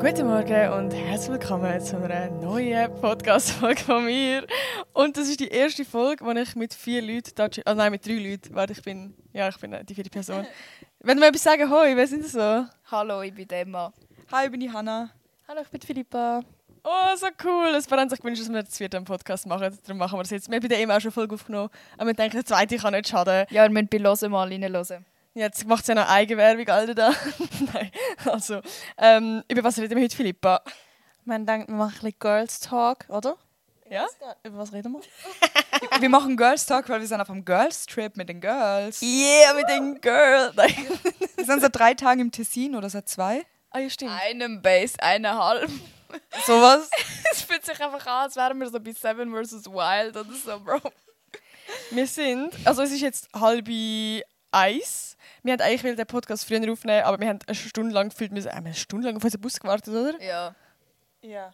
Guten Morgen und herzlich willkommen zu einer neuen Podcast-Folge von mir. Und das ist die erste Folge, wo ich mit vier Leuten, ah nein, mit drei Leuten, warte, ich bin, ja, ich bin die vierte Person. Wenn wir etwas sagen, hoi, wer sind das so? Hallo, ich bin Emma. Hi, ich bin die Hanna. Hallo, ich bin Philippa. Oh, so cool. Es haben sich gewünscht, dass wir das vierte Podcast machen. Darum machen wir es jetzt. Wir haben bei der eben auch schon Folge aufgenommen. Aber wir denken, der zweite kann nicht schaden. Ja, wir müssen bei Hören mal reinhören. Jetzt macht sie ja noch Eigenwerbung, Alter, da. Nein, also, ähm, über was reden wir heute, Philippa? Man denkt, wir machen ein bisschen Girls Talk, oder? Ja? Über was reden wir? wir machen Girls Talk, weil wir sind auf einem Girls Trip mit den Girls. Yeah, mit den Girls. wir sind seit drei Tagen im Tessin oder seit zwei. Ah, ja, stimmt. Einem Base, eineinhalb. Sowas? es fühlt sich einfach an, als wären wir so bei Seven vs. Wild oder so, Bro. Wir sind, also es ist jetzt halbe Eis. Wir wollten eigentlich den Podcast früher aufnehmen, aber wir haben eine Stunde lang gefühlt, äh, wir haben eine Stunde lang auf unseren Bus gewartet, oder? Ja. Ja,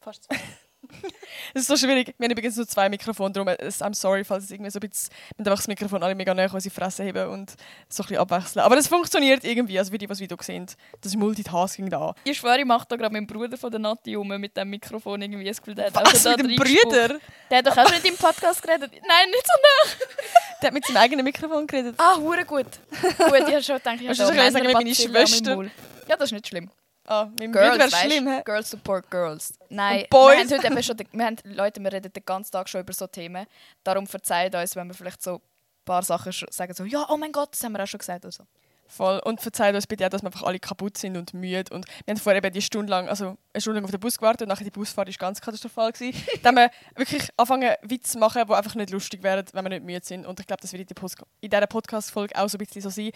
fast zwei. Es ist so schwierig. Wir haben übrigens nur zwei Mikrofone, darum es- I'm sorry, falls es irgendwie so ein bisschen, wir einfach das Mikrofon alle mega an unsere Fresse haben und so ein bisschen abwechseln. Aber es funktioniert irgendwie, also wie die, die das Video sehen. Das ist Multitasking da. Ich schwöre, ich mache da gerade mit dem Bruder von der Nati um mit dem Mikrofon irgendwie das Gefühl, der hat Was, auch mit dem. Brüder? Der hat doch auch schon in deinem Podcast geredet. Nein, nicht so nah. Der hat mit seinem eigenen Mikrofon geredet. Ah, hure gut. Gut, ich habe schon gedacht, ich habe schon sagen, meine Schwester? Ja, das ist nicht schlimm. Ah, mit dem Girls, weißt, schlimm, hä? Girls support Girls. Nein, wir haben heute eben schon, wir haben, Leute, wir reden den ganzen Tag schon über so Themen. Darum verzeiht uns, wenn wir vielleicht so ein paar Sachen sagen, so, ja, oh mein Gott, das haben wir auch schon gesagt. Oder so. Voll. Und verzeiht uns bitte auch, dass wir einfach alle kaputt sind und müde. Und wir haben vorher eben die Stunde lang, also eine Stunde lang auf den Bus gewartet und nachher die Busfahrt war ganz katastrophal. Gewesen. Dann haben wir wirklich angefangen, Witze zu machen, die einfach nicht lustig wären, wenn wir nicht müde sind. Und ich glaube, das wird in, die Post in dieser Podcast-Folge auch so ein bisschen so sein.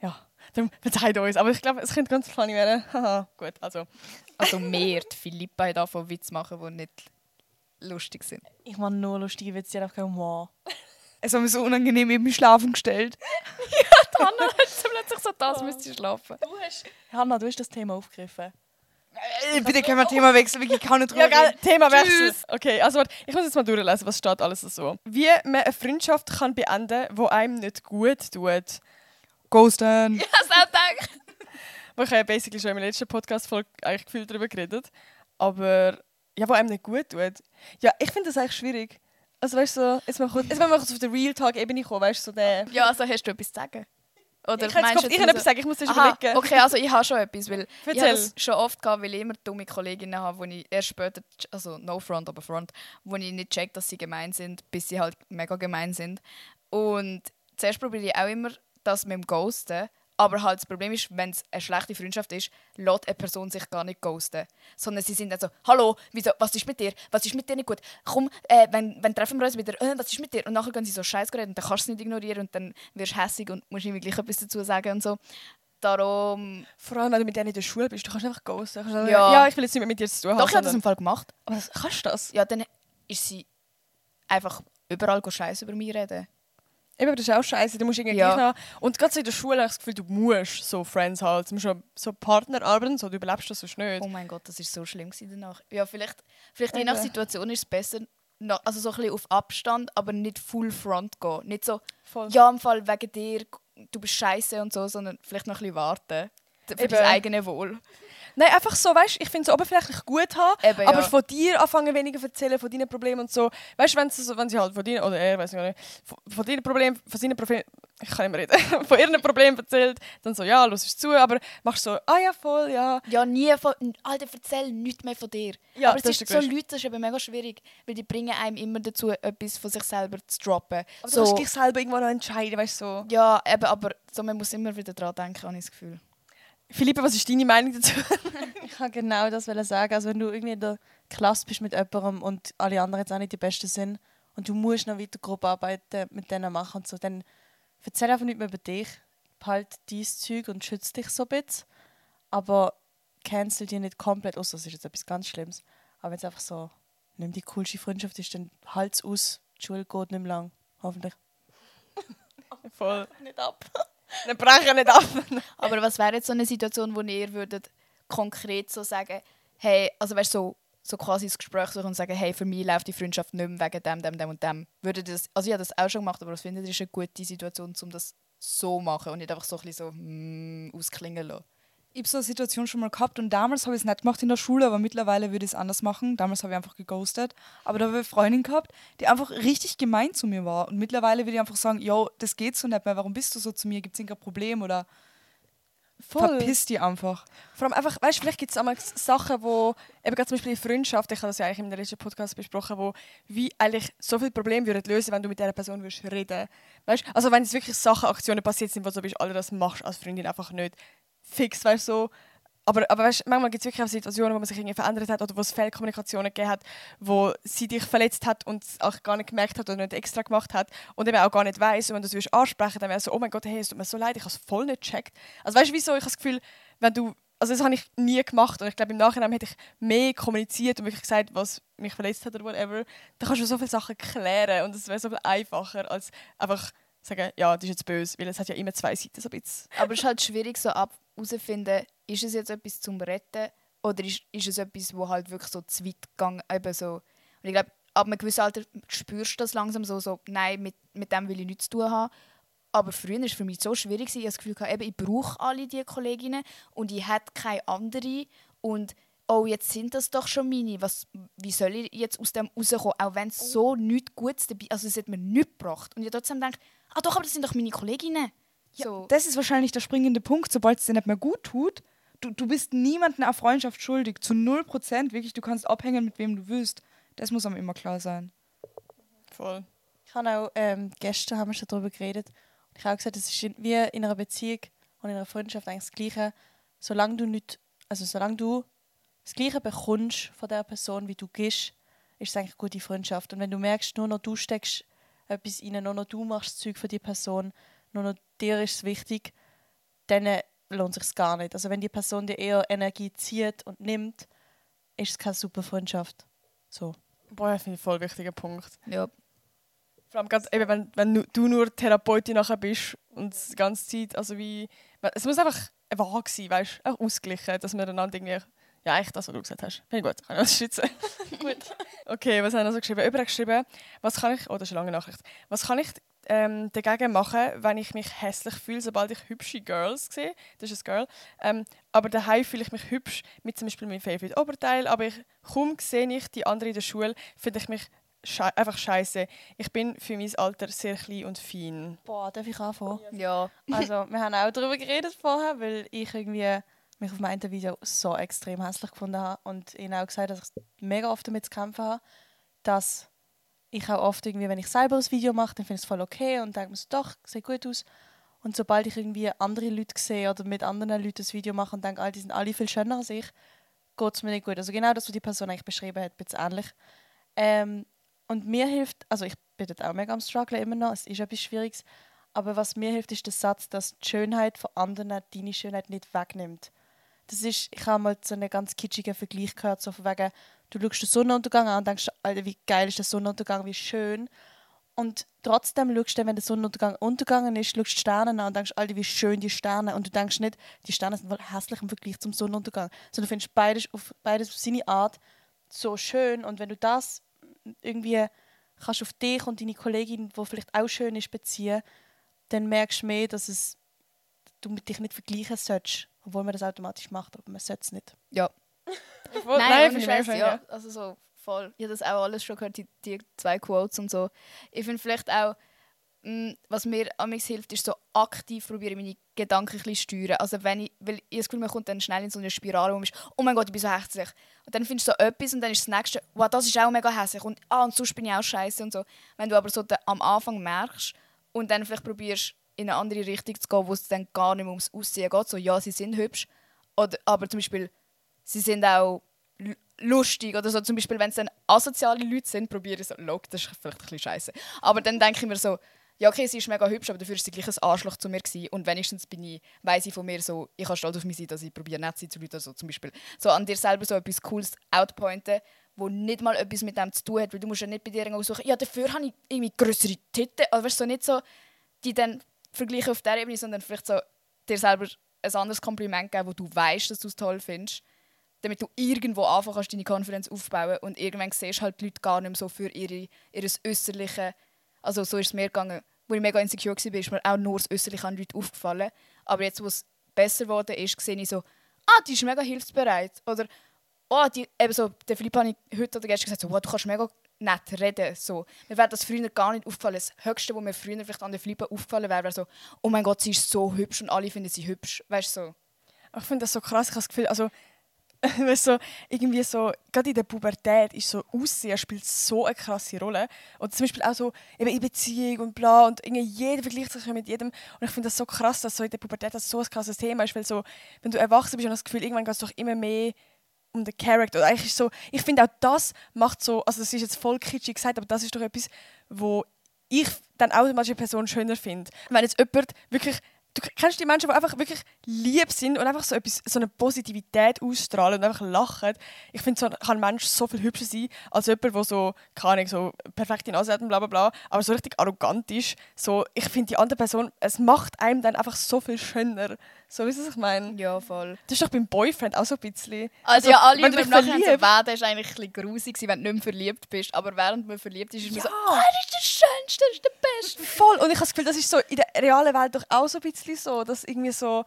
Ja, dann verzeiht uns. Aber ich glaube, es könnte ganz funny werden. Haha, gut, also. Also mehr, die Philippa hat davon Witze machen, die nicht lustig sind. Ich mache nur lustige Witze, die einfach kein Humor. Es hat mir so unangenehm eben schlafen gestellt. Hanna hat plötzlich so, das müsste ich schlafen. Hanna, du hast das Thema aufgegriffen. Äh, bitte können wir Thema wechseln, wirklich kann nicht Ja, drüber geil. reden. Themawechsel. Okay, also warte, ich muss jetzt mal durchlesen, was steht alles so. Wie man eine Freundschaft kann beenden kann, die einem nicht gut tut. Ghosten. Ich habe es auch gedacht. Weil Ich habe ja basically schon meiner letzten Podcast-Folge eigentlich gefühlt darüber geredet. Aber ja, wo einem nicht gut tut. Ja, ich finde das eigentlich schwierig. Also weißt du, so, jetzt mal kurz, jetzt mal kurz auf der Real-Talk-Ebene kommen, weißt du, so der... Ja, also hast du etwas zu sagen? Oder ich meinst ich kann etwas sagen, ich muss das überlegen. okay, also ich habe schon etwas, weil ich habe Erzähl. das schon oft gehabt, weil ich immer dumme Kolleginnen habe, die ich erst später, also no front, aber front, wo ich nicht check, dass sie gemein sind, bis sie halt mega gemein sind. Und zuerst probiere ich auch immer das mit dem Ghosten, aber halt das Problem ist, wenn es eine schlechte Freundschaft ist, lässt eine Person sich gar nicht ghosten. Sondern sie sind dann so, hallo, wieso, was ist mit dir? Was ist mit dir nicht gut? Komm, äh, wenn, wenn treffen wir uns wieder, äh, was ist mit dir? Und nachher gehen sie so scheiß reden und dann kannst du es nicht ignorieren und dann wirst du hässig und musst irgendwie gleich etwas dazu sagen und so. Darum, Vor allem, wenn du mit denen in der Schule bist, du kannst einfach ghosten. Du kannst einfach, Ja. ja, ich will jetzt nicht mehr mit dir zu tun haben. doch, ich habe das im Fall gemacht. Aber das, kannst du das? Ja, dann ist sie einfach überall scheiß über mich reden. Eben, das ist auch scheiße. Du musst irgendwie Ja. gleich noch... Und gerade so in der Schule habe ich das Gefühl, du musst so Friends halt. Du musst so Partner arbeiten, so, du überlebst das sonst nicht. Oh mein Gott, das ist so schlimm danach. Ja, vielleicht, vielleicht je nach. Situation ist es besser, also so ein bisschen auf Abstand, aber nicht full front gehen. Nicht so, Voll. ja, im Fall wegen dir, du bist scheiße und so, sondern vielleicht noch ein bisschen warten. Für Eben. dein eigenes Wohl. Nein, einfach so, weißt ich finde es oberflächlich gut haben, Eben, aber ja. von dir anfangen weniger erzählen, von deinen Problemen und so. Weißt du, wenn sie, so, wenn sie halt von dir, oder er, weiß ich nicht, von, von deinen Problemen, von seinen Problemen, ich kann nicht mehr reden, von ihren Problemen erzählt, dann so, ja, los ist zu, aber machst so, ah ja, voll, ja. Ja, nie von, Alter, erzähl nichts mehr von dir. Ja, aber es ist ist so. Leute, das ist eben mega schwierig, weil die bringen einem immer dazu, etwas von sich selber zu droppen. Aber so, du kannst dich selber irgendwann noch entscheiden, weißt du, so. ja, eben, aber so, man muss immer wieder dran denken, habe ich das Gefühl. Philippe, was ist deine Meinung dazu? Ich kann genau das sagen. Also wenn du irgendwie in der Klasse bist mit jemandem und alle anderen jetzt auch nicht die Besten sind und du musst noch weiter Gruppenarbeiten mit denen machen und so, dann erzähl einfach nicht mehr über dich. Behalt dein Zeug und schütze dich so ein bisschen. Aber cancel dich nicht komplett aus. Das ist jetzt etwas ganz Schlimmes. Aber wenn es einfach so nicht die coolste Freundschaft ist, dann halt es aus. Die Schule geht nicht mehr lang. Hoffentlich. voll. Nicht ab. Dann brechen nicht ab. Aber was wäre jetzt so eine Situation, wo ihr würdet konkret so sagen, hey, also weißt so, so quasi ins Gespräch suchen und sagen, hey, für mich läuft die Freundschaft nicht mehr wegen dem, dem, dem und dem. Würdet ihr das, also ich habe das auch schon gemacht, aber was findet ihr ist eine gute Situation, um das so zu machen und nicht einfach so ein bisschen so mm, ausklingen lassen? Ich habe so eine Situation schon mal gehabt und damals habe ich es nicht gemacht in der Schule, aber mittlerweile würde ich es anders machen. Damals habe ich einfach geghostet. Aber da habe ich eine Freundin gehabt, die einfach richtig gemein zu mir war. Und mittlerweile würde ich einfach sagen, yo, das geht so nicht mehr, warum bist du so zu mir? Gibt es irgendein Problem oder verpiss dich einfach. Vor allem einfach, weißt du, vielleicht gibt es auch Sachen, wo, eben gerade zum Beispiel in Freundschaft, ich habe das ja eigentlich in der letzten Podcast besprochen, wo wie eigentlich so viele Probleme würden lösen, wenn du mit dieser Person würdest reden. Weißt also wenn es wirklich Sachen, Aktionen passiert sind, wo du bist, alle das machst als Freundin einfach nicht fix, weißt du, so. Aber, aber weißt, manchmal gibt es wirklich auch Situationen, wo man sich irgendwie verändert hat oder wo es Fehlkommunikationen gegeben hat, wo sie dich verletzt hat und es auch gar nicht gemerkt hat oder nicht extra gemacht hat und eben auch gar nicht weiß. Und wenn du es ansprechen dann wäre es so, oh mein Gott, hey, es tut mir so leid, ich habe es voll nicht gecheckt. Also weißt du, wieso? Ich habe das Gefühl, wenn du, also das habe ich nie gemacht und ich glaube, im Nachhinein hätte ich mehr kommuniziert und wirklich gesagt, was mich verletzt hat oder whatever, dann kannst du so viele Sachen klären und es wäre so viel einfacher, als einfach sagen, ja, das ist jetzt böse, weil es hat ja immer zwei Seiten so ein bisschen. Aber es ist halt schwierig so herauszufinden, ist es jetzt etwas zum Retten oder ist, ist es etwas, wo halt wirklich so zu weit gegangen eben so. Und ich glaube, ab einem gewissen Alter spürst du das langsam so, so nein, mit, mit dem will ich nichts zu tun haben. Aber früher war es für mich so schwierig, ich hatte das Gefühl, eben, ich brauche alle diese Kolleginnen und ich hätte keine andere. Und oh, jetzt sind das doch schon meine. Was, wie soll ich jetzt aus dem rauskommen? Auch wenn es so nichts Gutes dabei also es hat mir nichts gebracht. Und ich trotzdem denke, ah doch, aber das sind doch meine Kolleginnen. Ja, so. Das ist wahrscheinlich der springende Punkt, sobald es dir nicht mehr gut tut. Du, du bist niemandem eine Freundschaft schuldig. Zu 0% wirklich, du kannst abhängen, mit wem du willst. Das muss einem immer klar sein. Voll. Ich habe auch, ähm, gestern haben wir schon darüber geredet. Und ich habe auch gesagt, es ist wie in einer Beziehung und in einer Freundschaft eigentlich das Gleiche. Solange du nicht, also solange du das Gleiche bekommst von der Person, wie du gehst, ist es eigentlich eine gute Freundschaft. Und wenn du merkst, nur noch du steckst etwas rein, nur noch du machst das Zeug für die Person, nur noch dir ist es wichtig, dann lohnt es sich gar nicht. Also wenn die Person dir eher Energie zieht und nimmt, ist es keine super Freundschaft. So. Boah, das finde ich voll wichtiger Punkt. Ja. Vor allem ganz, eben, wenn, wenn du nur Therapeutin nachher bist und die ganze Zeit, also wie, es muss einfach wahr sein, weißt auch ausgeglichen, dass man einander irgendwie ja, echt das, was du gesagt hast. Finde ich gut, kann ich das schützen. gut. Okay, was haben wir noch so geschrieben? Über geschrieben, was kann ich, oh, das ist eine lange Nachricht. Was kann ich ähm, dagegen machen, wenn ich mich hässlich fühle, sobald ich hübsche Girls sehe? Das ist ein Girl. Ähm, aber daheim fühle ich mich hübsch mit zum Beispiel meinem Favorite Oberteil, aber ich, kaum sehe ich die anderen in der Schule, finde ich mich Schei einfach scheiße. Ich bin für mein Alter sehr klein und fein. Boah, darf ich anfangen? Ja. Also, wir haben auch darüber geredet vorher, weil ich irgendwie mich auf meinem Video so extrem hässlich gefunden habe und ihnen auch gesagt, dass ich mega oft damit zu kämpfen habe, dass ich auch oft irgendwie, wenn ich selber ein Video mache, dann finde ich es voll okay und denke mir so, doch, sieht gut aus. Und sobald ich irgendwie andere Leute sehe oder mit anderen Leuten ein Video mache und denke, ah, die sind alle viel schöner als ich, geht es mir nicht gut. Also genau das, was die Person eigentlich beschrieben hat, bisschen ähnlich. Ähm, und mir hilft, also ich bin dort auch mega am Struggle immer noch, es ist etwas Schwieriges, aber was mir hilft, ist der Satz, dass die Schönheit von anderen deine Schönheit nicht wegnimmt. Das ist, ich habe mal so einen ganz kitschigen Vergleich gehört, so von wegen, du schaust den Sonnenuntergang an und denkst, Alter, wie geil ist der Sonnenuntergang, wie schön. Und trotzdem schaust du, wenn der Sonnenuntergang untergegangen ist, schaust die Sterne an und denkst, Alter, wie schön die Sterne. Und du denkst nicht, die Sterne sind wohl hässlich im Vergleich zum Sonnenuntergang. Sondern du findest beides auf, beides auf seine Art so schön. Und wenn du das irgendwie kannst auf dich und deine Kollegin, die vielleicht auch schön ist, beziehen, dann merkst du mehr, dass es, du dich nicht vergleichen sollst obwohl man das automatisch macht, aber man sollte es nicht. Ja. Voll, nein, nein Scheiß, ja. Also so voll. Ich habe das auch alles schon gehört, die, die zwei Quotes und so. Ich finde vielleicht auch, mh, mm, was mir am hilft, ist so aktiv probieren, meine Gedanken ein bisschen steuern. Also wenn ich, weil ich das Gefühl, man kommt dann schnell in so eine Spirale, wo man ist, oh mein Gott, ich bin so hässlich. Und dann findest du so etwas und dann ist das nächste, wow, das ist auch mega hässlich und ah, und sonst bin ich auch scheiße und so. Wenn du aber so am Anfang merkst und dann vielleicht probierst, in eine andere Richtung zu gehen, wo es dann gar nicht mehr ums Aussehen geht. So, ja, sie sind hübsch, oder, aber zum Beispiel, sie sind auch lustig oder so. Zum Beispiel, wenn es dann asoziale Leute sind, probiere ich so, look, das ist vielleicht ein bisschen scheiße. Aber dann denke ich mir so, ja, okay, sie ist mega hübsch, aber dafür ist sie gleich ein Arschloch zu mir gewesen. Und wenigstens bin ich, weiss ich von mir so, ich habe stolz auf mich sein, dass ich probiere nett sein zu Leuten. Also zum Beispiel so an dir selber so etwas Cooles outpointen, wo nicht mal etwas mit dem zu tun hat, weil du musst ja nicht bei dir suchen, ja, dafür habe ich irgendwie größere Titten. Also weißt du, so nicht so, die dann vergleichen auf der Ebene, sondern vielleicht so dir selber ein anderes Kompliment geben, wo du weißt, dass du es toll findest, damit du irgendwo anfangen kannst, deine Konferenz aufbauen und irgendwann siehst halt die Leute gar nicht mehr so für ihre, ihr Äußerliche. Also so ist es mir gegangen. Wo ich mega insecure war, ist mir auch nur das Äußerliche an Leute aufgefallen. Aber jetzt, wo es besser geworden ist, sehe ich so, ah, die ist mega hilfsbereit. Oder, oh, die, eben so, der Philipp habe heute oder gestern gesagt, so, wow, du kannst mega nett reden. So. Mir wäre das früher gar nicht aufgefallen. Das Höchste, was mir früher vielleicht an der Philippa aufgefallen wäre, wäre so, oh mein Gott, sie ist so hübsch und alle finden sie hübsch. Weißt so. Ich finde das so krass. Ich habe das Gefühl, also, weißt, so, irgendwie so, gerade in der Pubertät ist so Aussehen spielt so eine krasse Rolle. Und zum Beispiel auch so eben in Beziehung und bla und irgendwie jeder vergleicht sich mit jedem. Und ich finde das so krass, dass so in der Pubertät das so ein krasses Thema ist, weil so, wenn du erwachsen bist und das Gefühl, irgendwann geht es doch immer mehr um den Charakter. Eigentlich ist so, ich finde auch das macht so, also das ist jetzt voll kitschig gesagt, aber das ist doch etwas, wo ich dann automatisch eine Person schöner finde. Wenn jetzt jemand wirklich du kennst die Menschen, die einfach wirklich lieb sind und einfach so, etwas, so eine Positivität ausstrahlen und einfach lachen. Ich finde, so kann ein Mensch so viel hübscher sein als jemand, der so, keine Ahnung, so perfekte Nase hat und bla bla bla, aber so richtig arrogant ist. So, ich finde, die andere Person, es macht einem dann einfach so viel schöner. So, wie es ich meine? Ja, voll. Das ist doch beim Boyfriend auch so ein bisschen. Also, ja, alle wenn du dich nachher so, verliebst- werden, ist eigentlich ein bisschen grusig, wenn du nicht mehr verliebt bist. Aber während man verliebt ist, ist man Ja. so, oh, er ist der Schönste, er ist der Beste. Voll. Und ich habe das Gefühl, das ist so in der realen Welt doch auch so ein bisschen so, dass irgendwie so,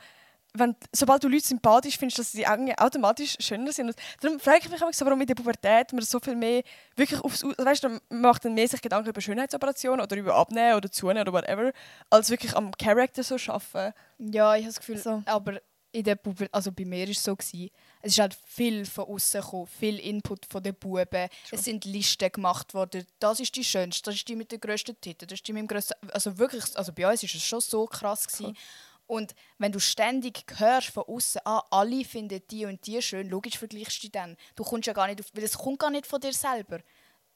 wenn, sobald du Leute sympathisch findest, dass sie irgendwie automatisch schöner sind. Und darum frage ich mich immer so, warum in der Pubertät man so viel mehr wirklich aufs, Au- weißt du, man macht dann mehr sich Gedanken über Schönheitsoperationen oder über Abnehmen oder Zunehmen oder whatever, als wirklich am Charakter so schaffen. Ja, ich habe das Gefühl, So. aber in der Puber also bei mir ist es so gewesen, es ist halt viel von außen gekommen, viel Input von den Buben. Es sind Listen gemacht worden. Das ist die schönste, das ist die mit den grössten Titten, das ist die mit dem grössten. Also wirklich, also bei uns ist es schon so krass gewesen. Und wenn du ständig hörst von außen, ah, alle finden die und die schön, logisch vergleichst du die dann. Du kommst ja gar nicht auf, weil es kommt gar nicht von dir selber.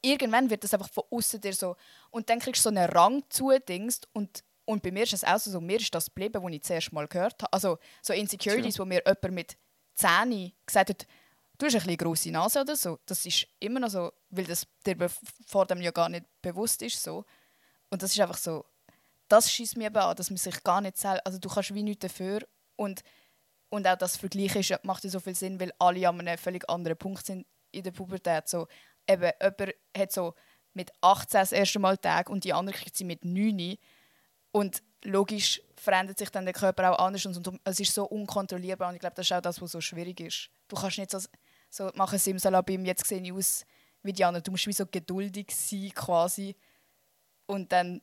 Irgendwann wird das einfach von außen dir so und dann kriegst du so einen Rang zudingst und und bei mir ist es auch so, mir ist das geblieben, was ich zuerst mal gehört habe. Also so Insecurities, wo mir jemand mit Zähnen gesagt hat, du hast eine bisschen grosse Nase oder so. Das ist immer noch so, weil das dir vor dem ja gar nicht bewusst ist. So. Und das ist einfach so, das schießt mir eben an, dass man sich gar nicht selber, also du kannst wie nichts dafür und, und auch das Vergleichen ist, macht ja so viel Sinn, weil alle an einem völlig anderen Punkt sind in der Pubertät. So, eben, jemand hat so mit 18 das erste Mal Tag und die andere kriegt sie mit 9 und logisch verändert sich dann der Körper auch anders und, und es ist so unkontrollierbar und ich glaube, das ist auch das, was so schwierig ist. Du kannst nicht so, so machen Simsalabim, jetzt sehe ich aus wie die anderen. Du musst wie so geduldig sein quasi und dann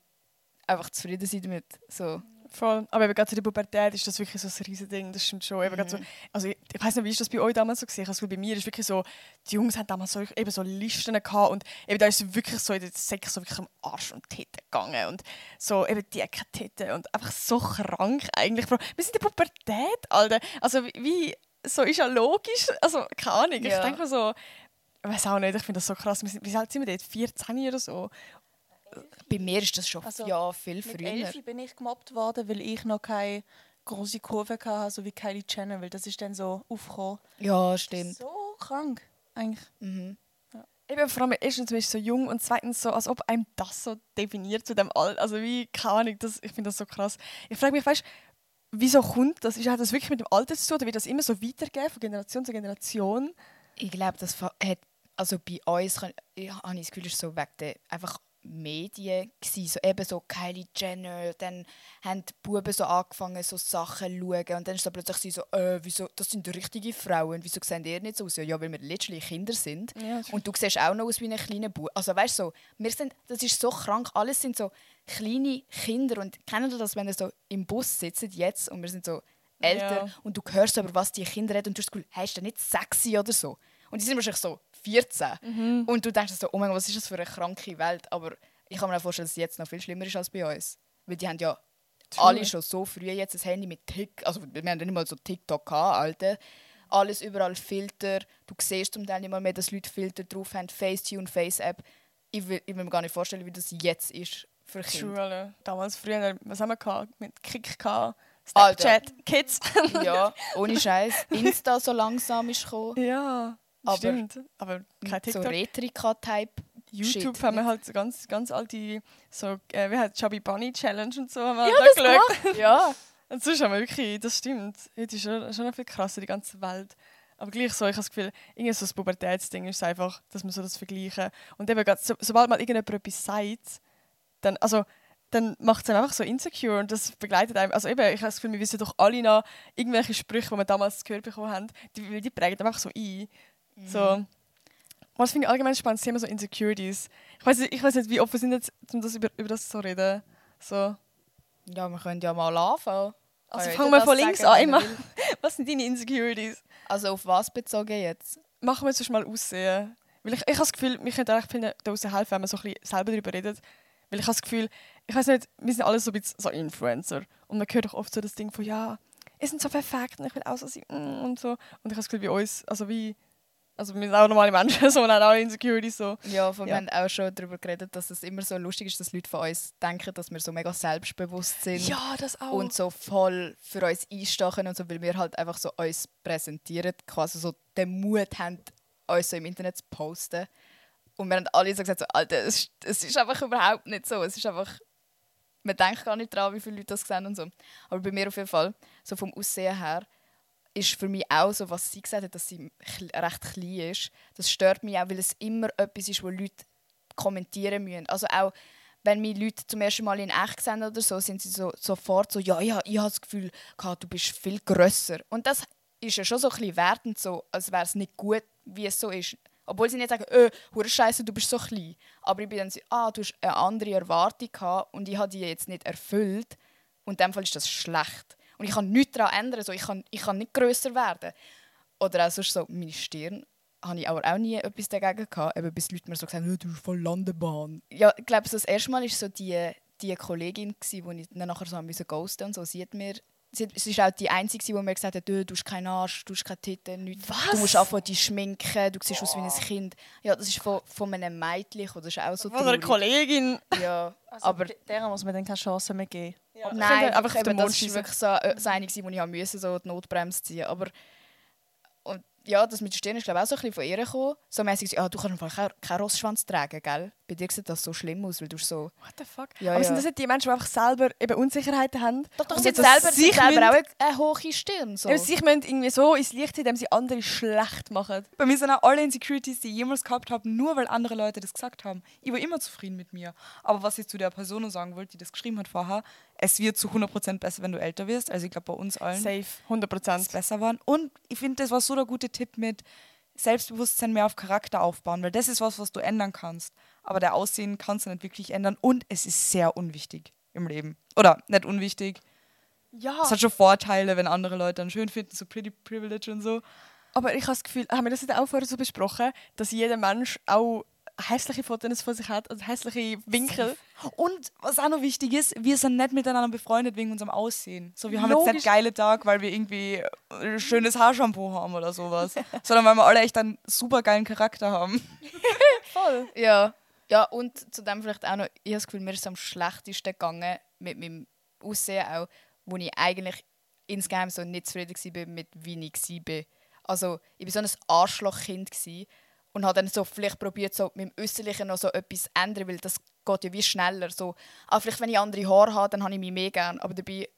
einfach zufrieden sein damit. So. Voll. Aber eben gerade in der Pubertät ist das wirklich so ein riesen Ding. Das stimmt schon. Eben gerade so, also ich, ich weiß nicht, wie ist das bei euch damals so gesehen? Also bei mir ist wirklich so, die Jungs haben damals so, eben so Listen gehabt und eben da ist es wirklich so in der Sek so wirklich am Arsch und Titten gegangen und so eben dicke Titten und einfach so krank eigentlich. Wir sind in der Pubertät, Alter. Also wie, wie so ist ja logisch. Also keine Ahnung. Ja. Ich denke mir so, ich weiß auch nicht, ich finde das so krass. Wir sind, wie alt sind wir dort? 14 oder so? Bei mir ist das schon Also, ja, viel Mit früher. 11 bin ich gemobbt worden, weil ich noch keine große Kurve hatte, so wie Kylie Jenner, weil das ist dann so aufgekommen. Ja, stimmt. So krank, eigentlich. Mhm. Eben, vor allem erstens bist du so jung und zweitens so, als ob einem das so definiert zu dem Alter. Also wie, keine Ahnung, das, ich finde das so krass. Ich frage mich, weißt wieso kommt das? Ist- Hat das wirklich mit dem Alter zu tun oder wird das immer so weitergehen, von Generation zu Generation? Ich glaube, das hat, also bei uns, kann- ich habe das Gefühl, es war so wegen der einfach Medien gewesen, so eben so Kylie Jenner, dann haben die Buben so angefangen, so Sachen zu schauen und dann ist es plötzlich so, äh, wieso, das sind richtige Frauen, wieso sehen die nicht so aus? Ja, weil wir literally Kinder sind Ja, und du siehst auch noch aus wie ein kleiner Bub. Also weißt du, so, wir sind, das ist so krank, alles sind so kleine Kinder und kennen ihr das, wenn ihr so im Bus sitzt jetzt und wir sind so älter Ja. und du hörst aber, was die Kinder reden und du hast das Gefühl, hey, ist der nicht sexy oder so? Und die sind wahrscheinlich so 14 und du denkst so, oh mein Gott, was ist das für eine kranke Welt? Aber ich kann mir auch vorstellen, dass es jetzt noch viel schlimmer ist als bei uns. Weil die haben ja True. alle schon so früh jetzt ein Handy mit TikTok, also wir haben ja nicht mal so TikTok gehabt, Alter. Alles überall Filter. Du siehst zum Teil nicht mal mehr, dass Leute Filter drauf haben. Facetune, Face-App. Ich will, ich will mir gar nicht vorstellen, wie das jetzt ist für Kinder. Schule. Damals früher, was haben wir gehabt? Mit Kick gehabt, Alter. Snapchat, Kids. Ja, ohne Scheiß. Insta so langsam ist gekommen. ja, Aber- stimmt. Aber kein So TikTok. Retrika-Type. YouTube Shit. haben wir halt so ganz, ganz alte, so, äh, wie heißt Chubby Bunny Challenge und so haben wir Ja, das angeschaut. gemacht. Ja. Und sonst haben wir wirklich, das stimmt. Heute ist schon, schon noch viel krasser, die ganze Welt. Aber gleich so, ich habe das Gefühl, irgendwie so das Pubertätsding ist einfach, dass man so das vergleichen. Und eben, grad so, sobald mal irgendjemand etwas sagt, dann, also, dann macht es einem einfach so insecure und das begleitet einem. Also eben, ich habe das Gefühl, wir wissen doch alle noch irgendwelche Sprüche, die wir damals gehört bekommen haben, die, die prägen einfach so ein. So. Was finde ich allgemein spannend, Thema so Insecurities. Ich weiß nicht, ich weiß nicht wie offen sind jetzt, um das über, über das zu reden. So. Ja, wir können ja mal anfangen. Also fangen wir von links an. er Immer. Was sind deine Insecurities? Also auf was bezogen jetzt? Machen wir jetzt mal aussehen. Weil ich, ich habe das Gefühl, wir können eigentlich vielen da helfen, wenn man so ein bisschen selber darüber redet. Weil ich habe das Gefühl, ich weiß nicht, wir sind alle so ein bisschen so Influencer. Und man hört doch oft so das Ding von, ja, ihr sind so perfekt und ich will auch so sein mm, und so. Und ich habe das Gefühl, bei uns, also wie, also wir sind auch normale Menschen, so und haben alle Insecurities so. Ja, von Ja. wir haben auch schon darüber geredet, dass es immer so lustig ist, dass Leute von uns denken, dass wir so mega selbstbewusst sind. das auch. und so voll für uns einstachen und so, weil wir halt einfach so uns präsentieren, quasi so den Mut haben, uns so im Internet zu posten. Und wir haben alle so gesagt, so, Alter, es, ist- es ist einfach überhaupt nicht so. Es ist einfach, man denkt gar nicht dran, wie viele Leute das sehen und so. Aber bei mir auf jeden Fall, so vom Aussehen her, ist für mich auch so, was sie gesagt hat, dass sie recht klein ist. Das stört mich auch, weil es immer etwas ist, wo Leute kommentieren müssen. Also auch, wenn mich Leute zum ersten Mal in echt sehen oder so, sind sie so, sofort so, ja, ja, ich habe das Gefühl, du bist viel grösser. Und das ist ja schon so ein bisschen wertend, so, als wäre es nicht gut, wie es so ist. Obwohl sie nicht sagen, äh, hure Scheiße, du bist so klein. Aber ich bin dann so, ah, du hast eine andere Erwartung gehabt und ich habe die jetzt nicht erfüllt. Und in dem Fall ist das schlecht. Und ich kann nichts daran ändern, so, ich, kann, ich kann nicht grösser werden. Oder auch sonst so, meine Stirn habe ich aber auch nie etwas dagegen gehabt, eben bis Leute mir so gesagt haben, «Ja, du bist voll Landebahn. Ja, ich glaube, so das erste Mal war so die, die Kollegin, die ich dann nachher so ghosten und so. Sie mir Sie, sie ist auch die Einzige, die mir gesagt hat, du, du hast keinen Arsch, du hast keine Titten, nichts. Du musst anfangen, dich schminken, du siehst aus wie ein Kind. Ja, das ist von, von einem Mädchen, das ist auch so Von einer. Kollegin. Ja, Also, aber de- deren muss man dann keine Chance mehr geben. Ja. Nein, einfach auf den eben, das war wirklich so, äh, das gewesen, wo ich musste, so die Notbremse ziehen Aber und ja, das mit der Stirn ist glaube ich, auch so ein bisschen von ihr gekommen. So mäßig, ja, du kannst einfach keinen keinen Rossschwanz tragen, gell? Bei dir sieht das so schlimm aus, weil du so... What the fuck? Ja, Aber ja. sind das nicht die Menschen, die einfach selber eben Unsicherheiten haben? Doch, doch, sie selber, sich selber auch müssen- eine, eine hohe Stirn. So. Eben, sich müssen irgendwie so ins Licht ziehen, indem sie andere schlecht machen. Bei mir sind auch alle Insecurities, die ich jemals gehabt habe, nur weil andere Leute das gesagt haben. Ich war immer zufrieden mit mir. Aber was ich zu der Person noch sagen wollte, die das geschrieben hat vorher, es wird zu 100% besser, wenn du älter wirst. Also ich glaube bei uns allen Safe, 100 dass es Prozent. besser waren. Und ich finde, das war so der gute Tipp mit Selbstbewusstsein mehr auf Charakter aufbauen, weil das ist was, was du ändern kannst. Aber der Aussehen kannst du nicht wirklich ändern und es ist sehr unwichtig im Leben. Oder nicht unwichtig. Ja, Es hat schon Vorteile, wenn andere Leute dann schön finden, so Pretty Privilege und so. aber ich habe das Gefühl, haben wir das nicht auch vorher so besprochen, dass jeder Mensch auch hässliche Fotos von sich hat, also hässliche Winkel. Und was auch noch wichtig ist, wir sind nicht miteinander befreundet wegen unserem Aussehen. So, wir haben jetzt Logisch. nicht geile Tag, weil wir irgendwie äh, schönes Haarshampoo haben oder sowas. sondern weil wir alle echt einen super geilen Charakter haben. Voll. Ja. Ja, und zu dem vielleicht auch noch, ich habe das Gefühl, mir ist es am schlechtesten gegangen mit meinem Aussehen auch, wo ich eigentlich insgeheim so nicht zufrieden war mit wie ich war. Also ich war so ein Arschlochkind und habe dann so vielleicht probiert, so mit dem Äußerlichen noch so etwas zu ändern, weil das geht ja wie schneller. So, ah, vielleicht wenn ich andere Haare habe, dann habe ich mich mehr gern, aber dabei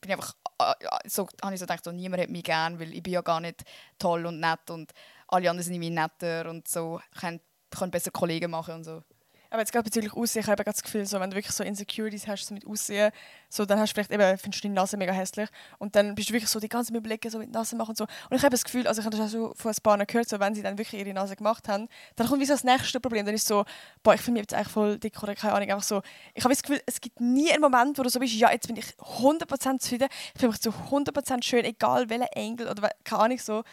bin ich einfach ah, ja, so, habe ich so gedacht, so, niemand hat mich gern, weil ich bin ja gar nicht toll und nett und alle anderen sind irgendwie netter und so, können, können besser Kollegen machen und so. Aber jetzt gerade bezüglich Aussehen, ich habe das Gefühl, so, wenn du wirklich so Insecurities hast so mit Aussehen, so, dann hast du vielleicht eben, findest du deine Nase mega hässlich und dann bist du wirklich so die ganze Zeit überlegen, so mit Nase machen und so. Und ich habe das Gefühl, also ich habe das auch so von ein paar gehört, so, wenn sie dann wirklich ihre Nase gemacht haben, dann kommt wie so das nächste Problem. Dann ist so, boah, ich finde mich jetzt eigentlich voll dick oder keine Ahnung, einfach so. Ich habe das Gefühl, es gibt nie einen Moment, wo du so bist, ja, jetzt bin ich 100% zufrieden, ich fühle mich zu 100% schön, egal welcher Engel oder keine Ahnung so.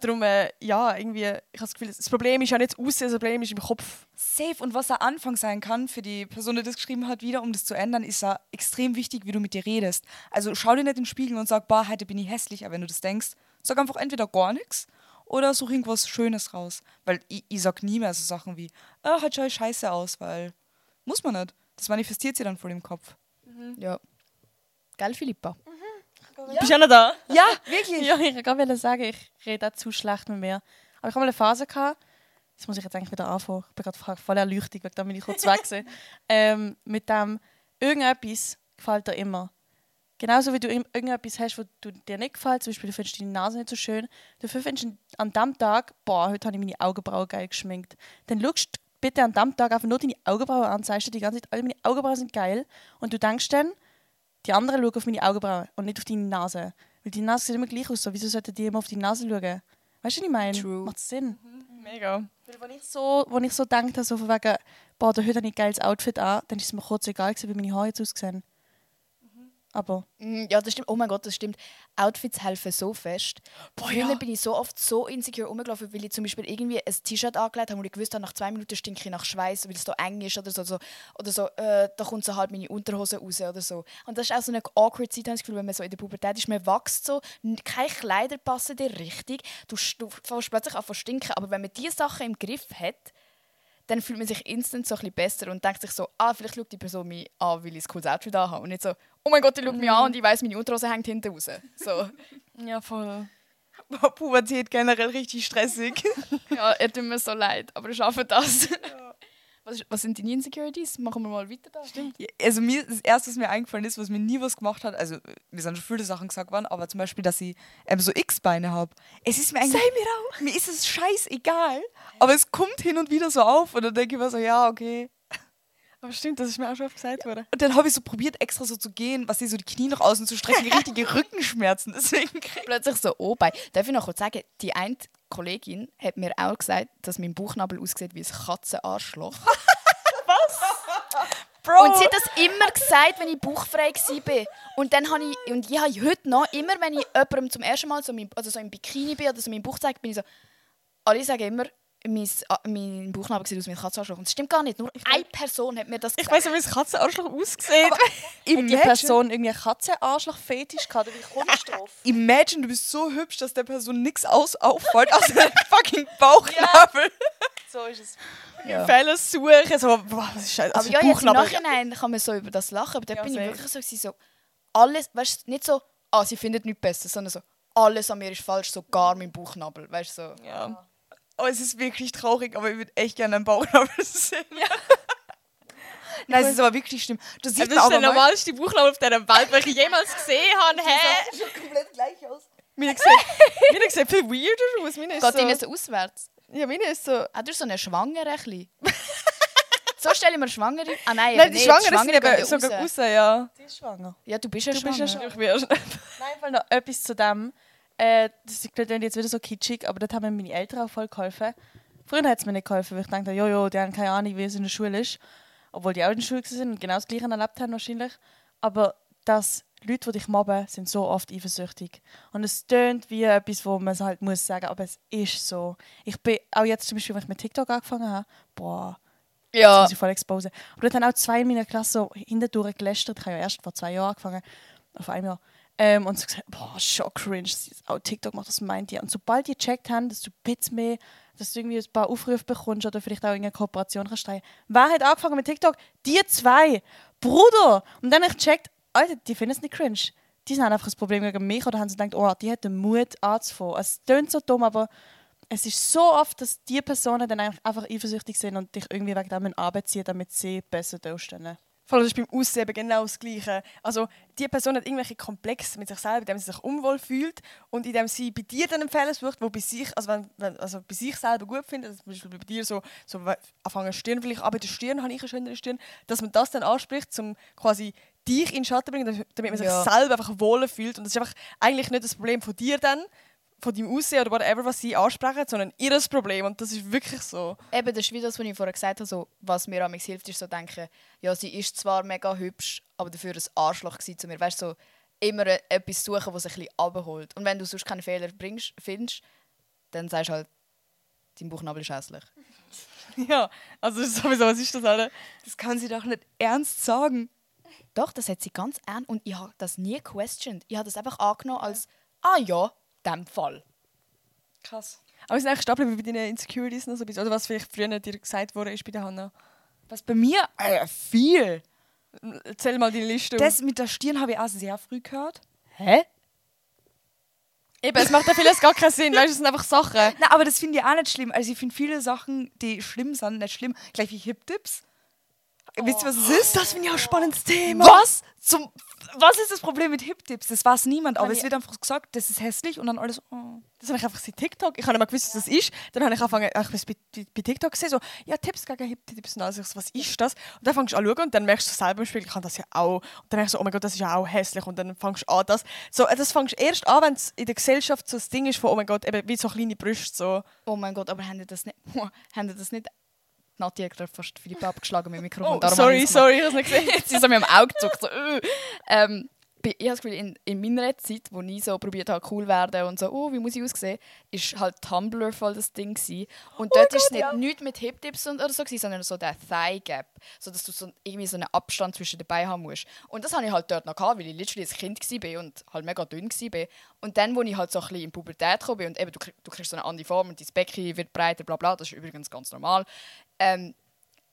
Darum, äh, ja, irgendwie, ich habe das Gefühl, das Problem ist ja nicht Aussehen, das Problem ist im Kopf. Safe. Und was der Anfang sein kann für die Person, die das geschrieben hat, wieder, um das zu ändern, ist ja extrem wichtig, wie du mit dir redest. Also schau dir nicht in den Spiegel und sag, boah, heute bin ich hässlich. Aber wenn du das denkst, sag einfach entweder gar nichts oder such irgendwas Schönes raus. Weil ich, ich sag nie mehr so Sachen wie, ah, heute schau ich scheiße aus, weil muss man nicht. Das manifestiert sich dann voll im Kopf. Ja. Gell, Philippa? Bist du auch noch da? Ja, wirklich. Ja, ich kann gerade sagen, ich rede auch zu schlecht mit mir. Aber ich habe mal eine Phase gehabt, das muss ich jetzt eigentlich wieder anfangen. Ich bin gerade voll erleuchtet, wegen dem bin ich kurz weg. ähm, mit dem, irgendetwas gefällt dir immer. Genauso wie du irg- irgendetwas hast, was du dir nicht gefällt, zum Beispiel du findest deine Nase nicht so schön, dafür findest du an dem Tag, boah, heute habe ich meine Augenbrauen geil geschminkt. Dann schaust bitte an dem Tag einfach nur deine Augenbrauen an, sagst du die ganze Zeit, alle meine Augenbrauen sind geil. Und du denkst dann, die anderen schauen auf meine Augenbrauen und nicht auf deine Nase. Weil die Nase sieht immer gleich aus, so wieso sollten die immer auf die Nase schauen? Weißt du, was ich meine? True. Macht Sinn. Mega. Weil Wenn ich so, wenn ich so gedacht habe, so von wegen, boah, da heute habe ich ein geiles Outfit an, dann ist es mir kurz egal gewesen, wie meine Haare jetzt aussehen. Aber Mm, Ja, das stimmt. Oh mein Gott, das stimmt. Outfits helfen so fest. Früher ja. bin ich so oft so insecure rumgelaufen, weil ich zum Beispiel irgendwie ein T-Shirt angelegt habe und ich gewusst habe, nach zwei Minuten stinke ich nach Schweiß, weil es so eng ist oder so. so oder so, äh, da kommt so halt meine Unterhose raus oder so. Und das ist auch so eine awkward Zeit, habe ich das Gefühl, wenn man so in der Pubertät ist, man wächst so, keine Kleider passen dir richtig, du, du fängst plötzlich an zu stinken. Aber wenn man diese Sachen im Griff hat, dann fühlt man sich instant so ein bisschen besser und denkt sich so, ah, vielleicht schaut die Person mich an, weil ich ein cooles Outfit habe. Und nicht so, oh mein Gott, die schaut mich an und ich weiss, meine Unterhose hängt hinten raus. So. Ja, voll. Pubertät generell richtig stressig. ja, er tut mir so leid, aber ich schaffe das. Was, was sind deine Insecurities? Machen wir mal weiter da. Stimmt. Ja, Also mir, das Erste, was mir eingefallen ist, was mir nie was gemacht hat, also mir sind schon viele Sachen gesagt worden, aber zum Beispiel, dass ich ähm, so X-Beine habe. Es ist mir eigentlich... mir auch. Mir ist es scheißegal, aber es kommt hin und wieder so auf und dann denke ich mir so, ja, okay. Aber stimmt, das ist mir auch schon oft gesagt worden. Und dann habe ich so probiert, extra so zu gehen, was ich so die Knie nach außen zu strecken, richtige Rückenschmerzen. Deswegen Plötzlich so, oh, bei. Darf ich noch kurz sagen, die eine Kollegin hat mir auch gesagt, dass mein Bauchnabel aussieht wie ein Katzenarschloch. Bro! Und sie hat das immer gesagt, wenn ich bauchfrei war. Und dann habe ich, und ich habe heute noch, immer wenn ich jemandem zum ersten Mal so, mein, also so im Bikini bin oder so meinen Bauch zeige, bin ich so, alle sagen immer, mein, ah, mein Bauchnabel sieht aus wie ein Katzenarschloch. Und das stimmt gar nicht. Nur eine Person hat mir das Ich gesagt. weiß nicht, wie das Katzenarschloch aussieht. hat die Person irgendwie einen Katzenarschloch-Fetisch gehabt? oder Wie kommst du drauf? Imagine, du bist so hübsch, dass der Person nichts aus auffällt, außer dein fucking Bauchnabel. so ist es. Ja. Fehler suchen. So, boah, was ist scheiße. Aber Also ja, jetzt im. Nachhinein kann man so über das lachen, aber da Ja, bin ich wirklich so, so alles, weißt du, nicht so, ah, sie findet nichts besser, sondern so, alles an mir ist falsch, sogar mein Bauchnabel, weißt du, so. Ja. Oh, es ist wirklich traurig, aber ich würde echt gerne einen Bauchnabel sehen. Nein, es ist aber wirklich schlimm. Du Das siehst ist mir aber der mal- normalste Bauchnabel auf dieser Welt, den ich jemals gesehen habe. Hä? sieht komplett gleich aus. Meine sieht, sieht viel weirder aus. Meine ist Geht ihnen so, so auswärts? ja, meine ist so... Hat er so eine Schwangere ein so stelle ich mir Schwangere... Ah nein, Nein, die nicht. Schwangere sind gehen eben ja sogar raus. raus, ja. Sie ist schwanger. Ja, du bist ja Du schwanger. bist ja schon... Ich bin ja schon... Nein, weil noch etwas zu dem. Äh, das klingt jetzt wieder so kitschig, aber dort haben mir meine Eltern auch voll geholfen. Früher hat es mir nicht geholfen, weil ich dachte, jojo, die haben keine Ahnung, wie es in der Schule ist. Obwohl die auch in der Schule waren und genau das Gleiche erlebt haben wahrscheinlich. Aber dass Leute, die dich mobben, sind so oft eifersüchtig. Und es tönt wie etwas, wo man es halt muss sagen, aber es ist so. Ich bin auch jetzt zum Beispiel, wenn ich mit TikTok angefangen habe, boah, Ja, muss ich voll exposen. Aber dort haben auch zwei in meiner Klasse so hindurch gelästert. Ich habe ja erst vor zwei Jahren angefangen, auf einem Jahr. Ähm, und so gesagt, boah, schon cringe, auch TikTok macht, das meint ihr. Und sobald die gecheckt haben, dass du Bits mehr, dass du irgendwie ein paar Aufrufe bekommst oder vielleicht auch irgendeine Kooperation kannst steigen. Wer hat angefangen mit TikTok? Die zwei. Bruder! Und dann habe ich gecheckt, Alter, die finden es nicht cringe. Die haben einfach ein Problem gegen mich oder haben sie gedacht, oh, die hat den Mut anzufangen. Es klingt so dumm, aber es ist so oft, dass die Personen dann einfach eifersüchtig sind und dich irgendwie wegen dem anbeziehen, damit sie besser dastehen. Voll, das ist beim Aussehen genau das Gleiche. Also, die Person hat irgendwelche Komplexe mit sich selber, in dem sie sich unwohl fühlt und in dem sie bei dir dann einen Fehler sucht, wo bei sich, also wenn, wenn, also bei sich selber gut findet, also zum Beispiel bei dir so, so anfangen Stirn vielleicht, aber bei der Stirn habe ich eine schönere Stirn, dass man das dann anspricht, um quasi dich in den Schatten zu bringen, damit man sich Ja. selber einfach wohler fühlt. Und das ist einfach eigentlich nicht das Problem von dir dann, von deinem Aussehen oder whatever, was sie ansprechen, sondern ihres Problem. Und das ist wirklich so. eben, das ist wie das, was ich vorher gesagt habe, so, was mir an mich hilft, ist so denken, ja, sie ist zwar mega hübsch, aber dafür ein Arschloch zu mir. Weißt du, so, immer e- etwas suchen, was sich ein bisschen abholt. Und wenn du sonst keine Fehler bringst, findest, dann sagst du halt, dein Bauchnabel ist hässlich. Ja, also sowieso, was ist das, Alter? Das kann sie doch nicht ernst sagen. Doch, das hat sie ganz ernst und ich habe das nie questioned. Ich habe das einfach angenommen als, ah ja, dem Fall. Krass. Aber wir sind eigentlich stapeln bei deinen Insecurities noch so ein bisschen. Oder was vielleicht früher dir gesagt wurde ist bei der Hanna. Was bei mir? Äh, viel. Erzähl mal deine Liste. Das mit der Stirn habe ich auch sehr früh gehört. Hä? Eben, es macht ja vieles gar keinen Sinn. Weißt du, es sind einfach Sachen. Na, aber das finde ich auch nicht schlimm. Also ich finde viele Sachen, die schlimm sind, nicht schlimm. Gleich wie Hip-Dips. Wisst ihr, was es ist? Das finde ich auch ein spannendes Thema. Was? Zum, was ist das Problem mit Hip-Tips? Das weiß niemand, aber es wird einfach gesagt, das ist hässlich und dann alles oh. Das habe ich einfach seit TikTok. Ich habe nicht mal gewusst, was das ist. Dann habe ich angefangen, ich es bei, bei, TikTok gesehen, so, ja, Tipps gegen Hip-Tipps und alles. So, was ist das? Und dann fängst du an zu schauen und dann merkst du selber im Spiel, ich kann das ja auch. Und dann merkst du so, oh mein Gott, das ist ja auch hässlich. Und dann fängst du an, das. So, äh, das fängst du erst an, wenn es in der Gesellschaft so das Ding ist von, oh mein Gott, eben wie so kleine Brüste. So. Oh mein Gott, aber haben die das nicht... haben die das nicht... Nati hat gerade fast Philipp abgeschlagen mit dem Mikrofon. Oh, sorry, habe sorry, ich habe es nicht gesehen. Jetzt ist er mir am Auge gezuckt. So, äh. ähm, ich habe das Gefühl, in, in meiner Zeit, wo ich so probiert habe, cool werden und so, oh, wie muss ich aussehen, ist halt Tumblr voll das Ding gewesen. Und dort ist es nicht nichts mit Hip-Tips und- oder so, gewesen, sondern so der Thigh-Gap. So, dass du so, irgendwie so einen Abstand zwischen den Beinen haben musst. Und das hatte ich halt dort noch, gehabt, weil ich literally ein Kind war und halt mega dünn war. Und dann, wo ich halt so ein bisschen in Pubertät gekommen bin und eben, du, krieg, du kriegst so eine andere Form und dein Becken wird breiter, bla bla, das ist übrigens ganz normal. Ähm,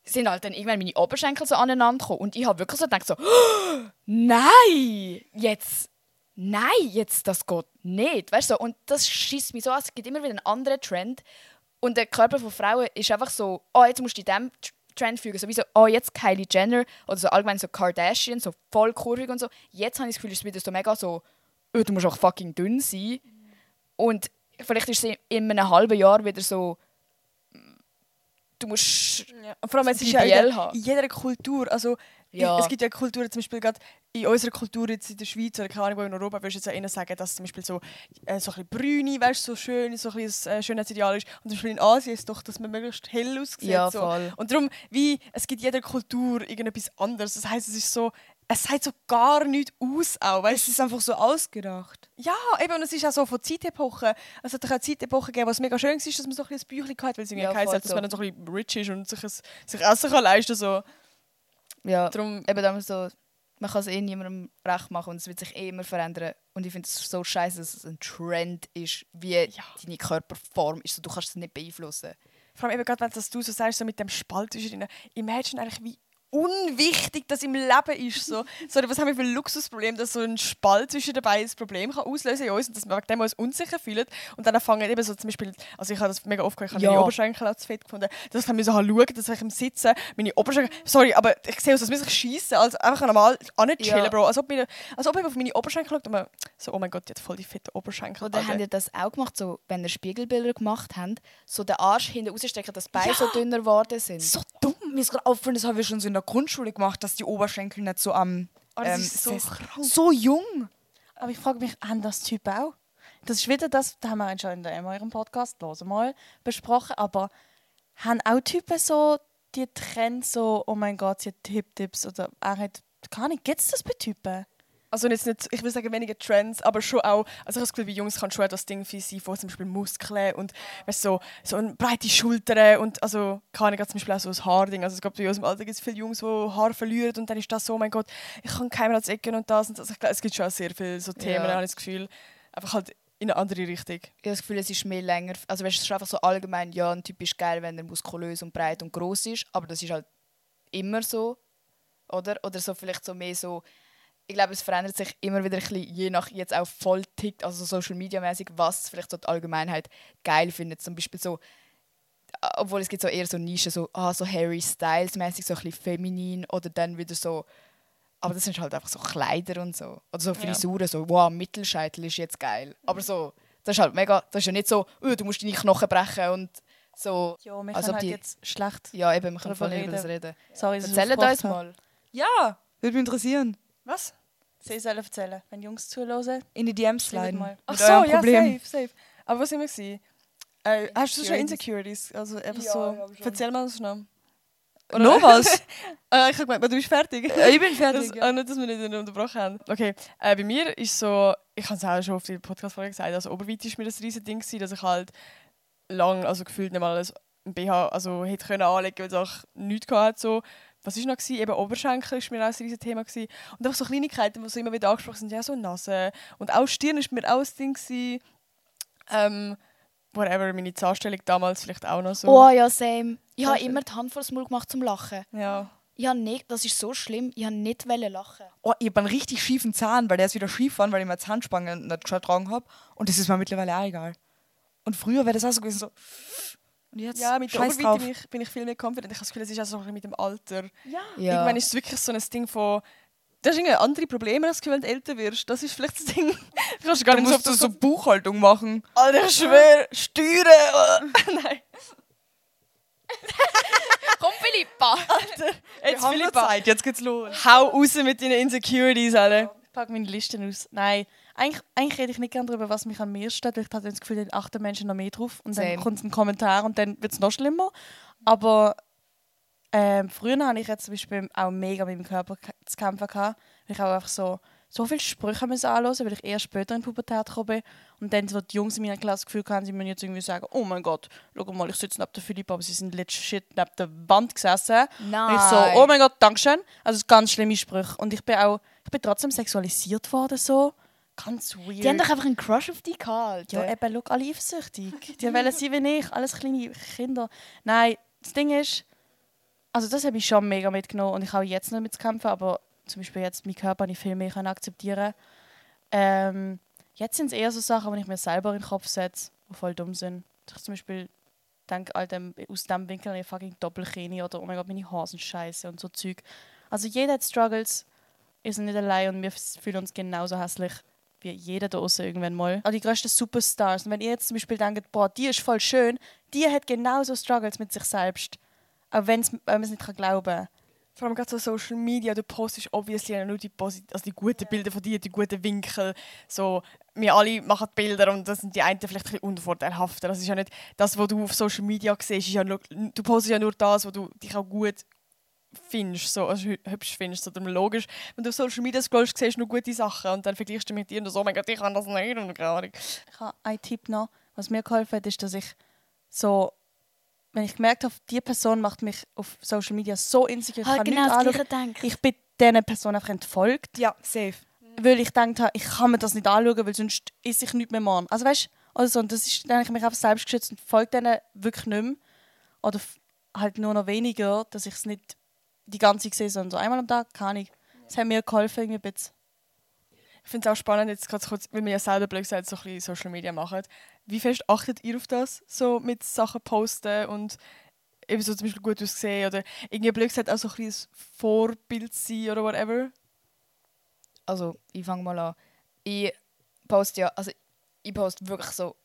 sind halt dann irgendwann meine Oberschenkel so aneinander gekommen. Und ich habe wirklich so gedacht, so, nein, jetzt, nein, jetzt, das geht nicht. Weißt du, und das schießt mich so an, es gibt immer wieder einen anderen Trend. Und der Körper von Frauen ist einfach so, oh, jetzt musst du in Tr- Trend fügen. So wie so, oh, jetzt Kylie Jenner oder so allgemein so Kardashian, so voll kurvig und so. Jetzt habe ich das Gefühl, es ist wieder so mega so, oh, du musst auch fucking dünn sein. Und vielleicht ist es in einem halben Jahr wieder so, du musst Ja. Und vor allem, es ist ja in, in jeder Kultur, also Ja. es gibt ja Kulturen, zum Beispiel gerade in unserer Kultur jetzt in der Schweiz oder keine Ahnung, wo in Europa, würdest du jetzt eher sagen, dass zum Beispiel so, äh, so ein bisschen brüne, weißt, so schön, so ein bisschen äh, Schönheitsideal ist. Und zum Beispiel in Asien ist doch, dass man möglichst hell aussieht. Ja, so. voll. Und darum, wie, es gibt jeder Kultur irgendetwas anderes. Das heißt, es ist so, es sieht so gar nicht aus auch, weißt Es ist einfach so ausgedacht. Ja, eben, und es ist auch so von Zeitepochen. Es hat eine Zeitepoche gegeben, wo es mega schön war, dass man so ein bisschen ein Büchlein hatte, weil es irgendwie Ja, geheißen hat, dass man dann so ein bisschen rich ist und sich, ein, sich Essen kann leisten so. Ja, Drum, eben dann so, man kann es eh niemandem recht machen und es wird sich eh immer verändern. Und ich finde es so scheiße, dass es ein Trend ist, wie deine Körperform ist. So, du kannst es nicht beeinflussen. vor allem eben gerade, wenn das du so sagst, so mit dem Spalt zwischendrin. Imagine eigentlich, wie unwichtig das im Leben ist. So, so was haben wir für ein Luxusproblem, dass so ein Spalt zwischen den Beinen das Problem kann auslösen in uns und dass wir wegen dem uns unsicher fühlen. Und dann fangen eben so zum Beispiel, also ich habe das mega oft gehört, ich habe Ja. meine Oberschenkel zu fett gefunden, dass ich müssen schauen dass ich im Sitzen meine Oberschenkel, sorry, aber ich sehe aus, als müsste ich schießen, als einfach normal anchillen, Ja. Bro. Als ob, meine, als ob ich auf meine Oberschenkel schaut und man so, oh mein Gott, die hat voll die fette Oberschenkel. Oder haben ihr das auch gemacht, so, wenn ihr Spiegelbilder gemacht habt, so den Arsch hinten rausstecken, dass die Beine so dünner geworden sind? So dumm. Mir ist gerade aufgefallen, das haben wir schon so in der Grundschule gemacht, dass die Oberschenkel nicht so am. Oh, das ähm, ist so so jung. Aber ich frage mich, haben das Typen auch? Das ist wieder das, da haben wir schon in ihrem Podcast los mal besprochen, aber haben auch Typen so die Trends so, oh mein Gott, sie hat Hip-Tips oder er hat, keine Ahnung, gibt es das bei Typen? Also jetzt nicht, ich will sagen weniger Trends, aber schon auch, also ich habe das Gefühl, bei Jungs kann schon das Ding viel sein, von zum Beispiel Muskeln und weißt, so, so eine breite Schultern und also keine Ahnung, zum Beispiel auch so ein Haarding. Also es gibt bei uns im Alter gibt es viele Jungs, die Haar verlieren und dann ist das so, oh mein Gott, ich kann keinem ans Ecken und das und das. Also ich glaube, es gibt schon auch sehr viele so Themen, Ja. habe ich das Gefühl, einfach halt in eine andere Richtung. Ich habe das Gefühl, es ist mehr länger. Also weißt, du, es ist einfach so allgemein, ja, ein Typ ist geil, wenn er muskulös und breit und groß ist, aber das ist halt immer so, oder? Oder so vielleicht so mehr so. Ich glaube, es verändert sich immer wieder ein bisschen, je nach jetzt auch voll tickt, also Social Media mäßig, was vielleicht so die Allgemeinheit geil findet. Zum Beispiel so, obwohl es gibt so eher so Nischen, so, ah, so Harry Styles mäßig, so ein bisschen feminin oder dann wieder so. Aber das sind halt einfach so Kleider und so. Oder so Frisuren, so, wow, Mittelscheitel ist jetzt geil. Aber so, das ist halt mega, das ist ja nicht so, oh, du musst deine Knochen brechen und so. Ja, wir Als können ob halt die- jetzt schlecht. Ja, eben, wir können Darüber voll nicht über das reden. Sorry, Erzählt uns mal. Ja, würde mich interessieren. Was? Sie sollen erzählen, wenn Jungs zuhören. In die DMs sliden. mal. Ach so, ja, Problem. safe, safe. Aber was sind wir gewesen? Äh, hast du schon Insecurities. Also einfach Ja, so, erzähl mal das noch. Noch was? Äh, ich habe gemeint, du bist fertig. Äh, ich bin Das, fertig. ja. äh, nicht, dass wir nicht unterbrochen haben. Okay, äh, bei mir ist so, ich habe es auch schon auf der Podcast-Folge gesagt, also Oberweite ist mir das riesen Ding gewesen, dass ich halt lang, also gefühlt nicht mal ein BH also hätte können anlegen, weil es auch nichts hatte. So. Was war noch? Gewesen? Eben Oberschenkel war mir auch ein riesen Thema. Gewesen. Und einfach so Kleinigkeiten, die so immer wieder angesprochen sind, ja so Nase. Und auch Stirn ist mir auch ein Ding gewesen. Ähm, whatever, meine Zahnstellung damals vielleicht auch noch so. Oh ja, same. Ich habe immer die Hand vor das Maul gemacht zum Lachen. Ja. Ich habe nicht, das ist so schlimm, ich habe nicht lachen. Oh, ich habe einen richtig schiefen Zahn, weil der ist wieder schief geworden, weil ich meine Zahnspange nicht getragen habe. Und das ist mir mittlerweile auch egal. Und früher wäre das auch so gewesen, so. Und jetzt Ja, mit der scheiß drauf. bin ich, bin ich viel mehr confident. Ich habe das Gefühl, es ist auch so ein bisschen mit dem Alter. Ja. Irgendwann ist es wirklich so ein Ding von... Du hast irgendwie andere Probleme, das Gefühl, wenn du älter wirst. Das ist vielleicht das Ding. Du kannst gar Du nicht so musst auf so das Buchhaltung machen. Alter, ich schwöre, Steuern. Nein. Komm, Philippa! Jetzt Philippa, Zeit, jetzt geht's los. hau raus mit deinen Insecurities, alle. Ich packe meine Listen aus. Nein, eigentlich, eigentlich rede ich nicht gerne darüber, was mich an mir stört, weil ich habe das Gefühl, dann achten Menschen noch mehr drauf. Und Same. dann kommt ein Kommentar und dann wird es noch schlimmer. Aber ähm, früher hatte ich jetzt zum Beispiel auch mega mit dem Körper zu kämpfen. Gehabt, weil ich auch einfach so, so viele Sprüche müssen anhören, weil ich erst später in die Pubertät gekommen bin. Und dann so die Jungs in meiner Klasse das Gefühl hatten, sie müssen jetzt irgendwie sagen, oh mein Gott, schau mal, ich sitze neben der Philipp, aber sie sind legit shit neben der Wand gesessen. Nein. Und ich so, oh mein Gott, Dankeschön. Also ganz schlimme Sprüche. Und ich bin auch, ich bin trotzdem sexualisiert worden so. Ganz weird. Die haben doch einfach einen Crush auf dich gehabt. ja, eben, schau, alle eifersüchtig. Die wollen sein wie ich, alles kleine Kinder. Nein, das Ding ist, also das habe ich schon mega mitgenommen und ich habe jetzt noch mit zu kämpfen, aber zum Beispiel jetzt meinen Körper ich viel mehr können akzeptieren ähm, Jetzt sind es eher so Sachen, die ich mir selber in den Kopf setze, die voll dumm sind. Ich zum Beispiel denke, Alter, aus dem Winkel ich fucking Doppelkini oder oh mein Gott, meine sind scheiße und so Zeug. Also jeder hat Struggles, sind nicht allein und wir fühlen uns genauso hässlich wie jeder da draußen irgendwann mal. Auch die grössten Superstars. Und wenn ihr jetzt zum Beispiel denkt, boah, die ist voll schön, die hat genauso Struggles mit sich selbst. Auch wenn man es nicht kann glauben kann. Vor allem gerade so Social Media, du postest obviously nur die, posit also die guten Bilder von dir, die guten Winkel. So, wir alle machen Bilder und das sind die einen vielleicht ein bisschen unvorteilhafter. Das ist ja nicht das, was du auf Social Media siehst. Ist ja nur, du postest ja nur das, was du dich auch gut findest, so, also hü- hübsch findest. So, darum logisch, wenn du auf Social Media scrollst, siehst du nur gute Sachen und dann vergleichst du mit dir und so, oh mein Gott, ich kann das nicht und keine Ahnung. Ich habe einen Tipp noch. Was mir geholfen hat, ist, dass ich so, wenn ich gemerkt habe, die Person macht mich auf Social Media so insecure, ich Halt kann genau nicht anschauen. Ich bin dieser Person einfach entfolgt, Ja, safe. weil ich gedacht habe, ich kann mir das nicht anschauen, weil sonst ist ich nicht mehr morgen. Also weißt du, also, und das ist, dann habe ich mich einfach selbst geschützt und folge denen wirklich nicht mehr. Oder halt nur noch weniger, dass ich es nicht die ganze sondern so einmal am Tag, keine Ahnung. Das hat mir geholfen, irgendwie ein. Ich finde es auch spannend, jetzt gerade kurz, weil wir ja selber blöd gesagt so ein bisschen Social Media machen. Wie fest achtet ihr auf das, so mit Sachen posten und eben so zum Beispiel gut aussehen oder irgendwie blöd gesagt auch so ein bisschen Vorbild sein oder whatever? also ich fange mal an. Ich poste ja, also ich poste wirklich so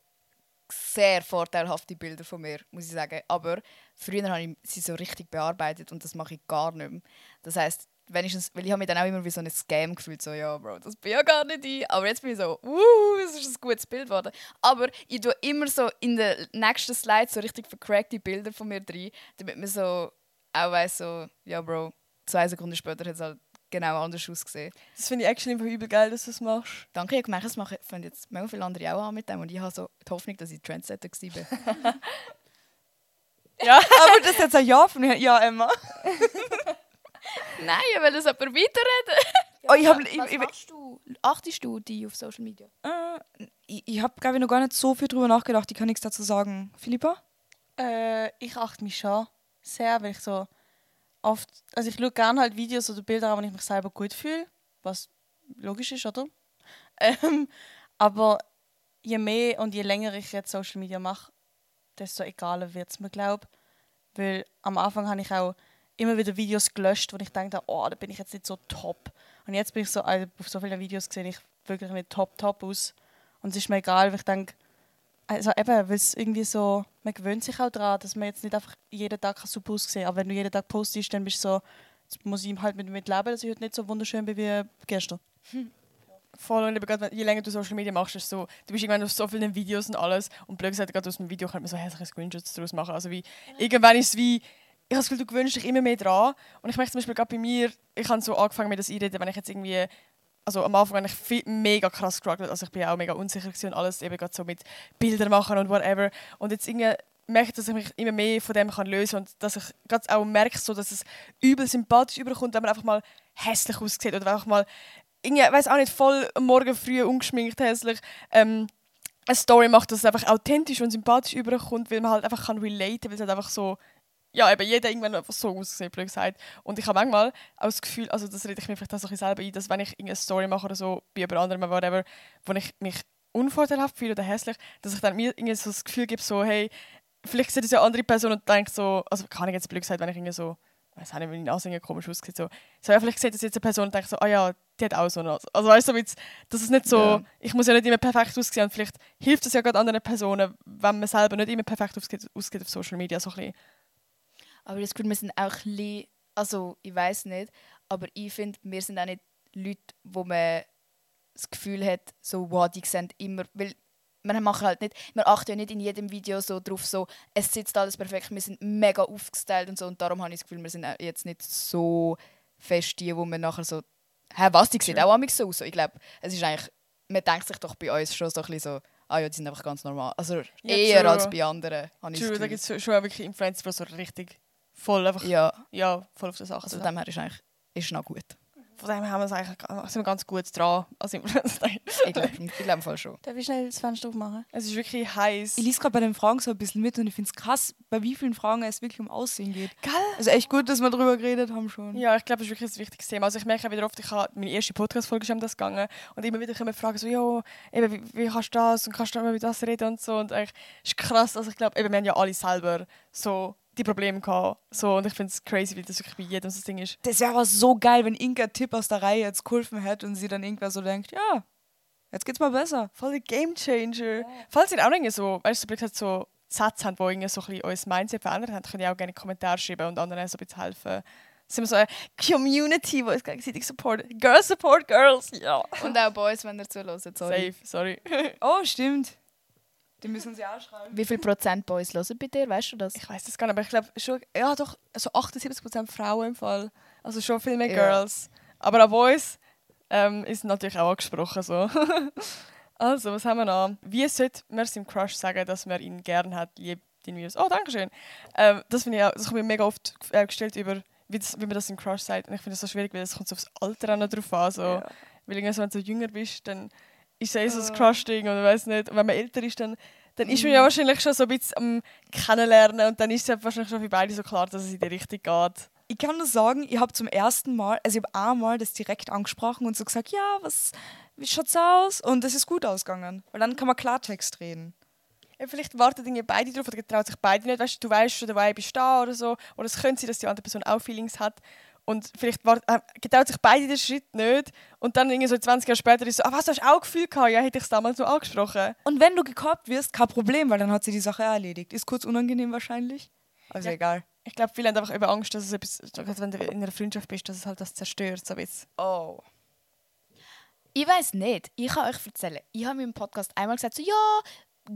sehr vorteilhafte Bilder von mir, muss ich sagen. Aber früher habe ich sie so richtig bearbeitet und das mache ich gar nicht mehr. Das heißt, wenigstens, weil ich habe mich dann auch immer wie so ein Scam gefühlt, so ja, Bro, das bin ja gar nicht ich. Aber jetzt bin ich so, uh, es ist ein gutes Bild geworden. Aber ich tue immer so in den nächsten Slides so richtig vercrackte Bilder von mir drin, damit man so auch weiss, so, ja, Bro, zwei Sekunden später hat es halt genau anders ausgesehen. Das finde ich actually einfach übel geil, dass du das machst. Danke, ich habe gemerkt, das machen fangen jetzt mega viele andere auch an mit dem und ich habe so die Hoffnung, dass ich Trendsetter war. Ja. Aber das ist jetzt ein Ja von mir. Ja, Emma. Nein, ich will das aber weiterreden. Oh, ich hab- ich- Was ich- machst du? Achtest du die auf Social Media? Äh, ich ich habe, glaube ich, noch gar nicht so viel drüber nachgedacht. Ich kann nichts dazu sagen. Philippa? Äh, ich achte mich schon sehr, weil ich so oft, also ich schaue gerne halt Videos oder Bilder an, wenn ich mich selber gut fühle, was logisch ist, oder? Ähm, aber je mehr und je länger ich jetzt Social Media mache, desto egaler wird es mir, glaube ich. Weil am Anfang habe ich auch immer wieder Videos gelöscht, wo ich dachte, oh, da bin ich jetzt nicht so top. Und jetzt bin ich so, also auf so vielen Videos sehe ich wirklich nicht top, top aus. Und es ist mir egal, weil ich denke, also eben, weil es irgendwie so, man gewöhnt sich auch daran, dass man jetzt nicht einfach jeden Tag super aussehen kann. Aber wenn du jeden Tag postest, dann bist du so, jetzt muss ich halt mit damit leben, dass ich heute nicht so wunderschön bin wie gestern. Voll und eben gerade, je länger du Social Media machst, ist so, du bist irgendwann auf so vielen Videos und alles und blöd gesagt, gerade aus dem Video kann man so hässliche Screenshots daraus machen. Also wie, irgendwann ist es wie, ich habe das Gefühl, du gewöhnst dich immer mehr dran und ich merke zum Beispiel gerade bei mir, ich habe so angefangen mir das einreden, wenn ich jetzt irgendwie also am Anfang habe ich viel, mega krass gestruggelt, also ich bin auch mega unsicher und alles eben gerade so mit Bildern machen und whatever. Und jetzt irgendwie merke ich, dass ich mich immer mehr von dem kann lösen und dass ich gerade auch merke, so, dass es übel sympathisch überkommt, wenn man einfach mal hässlich aussieht oder einfach mal irgendwie, weiß auch nicht, voll Morgen früh ungeschminkt hässlich ähm, eine Story macht, dass es einfach authentisch und sympathisch überkommt, weil man halt einfach kann relaten, weil es halt einfach so ja, eben jeder irgendwann einfach so aussieht, blöd gesagt. Und ich habe manchmal auch das Gefühl, also das rede ich mir vielleicht auch so ein bisschen selber ein, dass wenn ich irgendeine Story mache oder so, bei jemand anderem, whatever, wo ich mich unvorteilhaft fühle oder hässlich, dass ich dann mir irgendwie so das Gefühl gebe, so, hey, vielleicht sieht es ja andere Person und denkt so, also kann ich jetzt blöd gesagt, wenn ich irgendwie so, weiß nicht, wenn die Nase irgendwie komisch aussieht, so, so ja, vielleicht sieht das jetzt eine Person und denkt so, ah ja, die hat auch so eine Nase. Also weißt du, so, dass es nicht so, Ja. ich muss ja nicht immer perfekt aussehen und vielleicht hilft es ja gerade anderen Personen, wenn man selber nicht immer perfekt aussieht, aussieht auf Social Media, so ein bisschen. Aber das Gefühl, wir sind auch ein bisschen, also ich weiß nicht, aber ich finde, wir sind auch nicht Leute, wo man das Gefühl hat, so, wow, die sehen immer, weil wir machen halt nicht, wir achten ja nicht in jedem Video so drauf, so, es sitzt alles perfekt, wir sind mega aufgestylt und so und darum habe ich das Gefühl, wir sind auch jetzt nicht so fest die, wo man nachher so, hä, was, die sieht auch amigs so aus. So, ich glaube, es ist eigentlich, man denkt sich doch bei uns schon so ein bisschen so, ah ja, die sind einfach ganz normal. Also Ja, eher true. als bei anderen, True, da gibt es schon auch wirklich Influencer, die so richtig voll einfach, ja, Ja, voll auf der Sache also von dem her ist eigentlich, ist noch gut. Von dem haben wir es eigentlich sind wir ganz gut dran als Influencer. Ich glaube ich glaub voll schon. Darf ich schnell das Fenster aufmachen? es ist wirklich heiß. Ich lese gerade bei den Fragen so ein bisschen mit und ich finde es krass, bei wie vielen Fragen es wirklich um Aussehen geht. Gell? Also echt gut, dass wir drüber geredet haben schon. Ja, ich glaube, das ist wirklich ein wichtiges Thema. Also ich merke wieder oft, ich habe meine erste Podcast-Folge schon um das gegangen und immer wieder kommen Fragen so, ja, eben, wie, wie kannst du das und kannst du immer über das reden und so. Und eigentlich ist krass, also ich glaube, eben, wir haben ja alle selber so die Probleme gehabt. So, und ich finde es crazy, wie das wirklich bei jedem so das Ding ist. Das wäre aber so geil, wenn irgendein Tipp aus der Reihe jetzt geholfen hätte und sie dann irgendwer so denkt, ja, jetzt geht's mal besser. Voll der Game Changer. Falls ihr auch irgendwie so, weißt du, so, gesagt, so Sätze habt, die irgendwie so ein bisschen unser Mindset verändert haben, könnt ihr auch gerne Kommentare schreiben und anderen so ein bisschen helfen. Sind wir so eine Community, die uns gegenseitig supportet. Girls support Girls, ja. Und auch Boys, wenn ihr zuhört, sorry. Safe, sorry. Oh, stimmt. Die müssen sie auch schreiben. Wie viel Prozent Boys hören bei dir, weißt du das? Ich weiß das gar nicht, aber ich glaube schon, ja doch, so 78% Frauen im Fall. Also schon viel mehr Ja. Girls. Aber auch Boys ähm, ist natürlich auch angesprochen so. also, was haben wir noch? Wie sollte man seinem Crush sagen, dass man ihn gern hat, liebt ihn wie? Oh, danke schön. Ähm, das finde ich auch, das kommt mir mega oft äh, gestellt über, wie, das, wie man das im Crush sagt. Und ich finde das so schwierig, weil es kommt so aufs Alter auch noch drauf an. So. Ja. Weil wenn du so jünger bist, dann ist es eh so Ah. das Crush-Ding oder weiß nicht. Und wenn man älter ist, dann, dann ist man Mhm. ja wahrscheinlich schon so ein bisschen am Kennenlernen und dann ist es ja wahrscheinlich schon für beide so klar, dass es in die Richtung geht. Ich kann nur sagen, ich habe zum ersten Mal, also ich habe einmal das direkt angesprochen und so gesagt, ja, was, wie schaut's aus? Und es ist gut ausgegangen. Weil dann kann man Klartext reden. Ja, vielleicht warten irgendwie beide drauf oder trauen sich beide nicht. Weißt, du du weißt schon, der Vibe ist da oder so. Oder es könnte sein, dass die andere Person auch Feelings hat. Und vielleicht wart, äh, getraut sich beide den Schritt nicht. Und dann irgendwie so 20 Jahre später ist so, ah, was, du hast auch Gefühl gehabt? Ja, hätte ich es damals so angesprochen. Und wenn du gekoppt wirst, kein Problem, weil dann hat sie die Sache erledigt. Ist kurz unangenehm wahrscheinlich. Also Ja. egal. Ich glaube, viele haben einfach über Angst, dass es etwas, wenn du in einer Freundschaft bist, dass es halt das zerstört. So ein bisschen. Oh. Ich weiß nicht. Ich kann euch erzählen. Ich habe in meinem Podcast einmal gesagt, so, ja,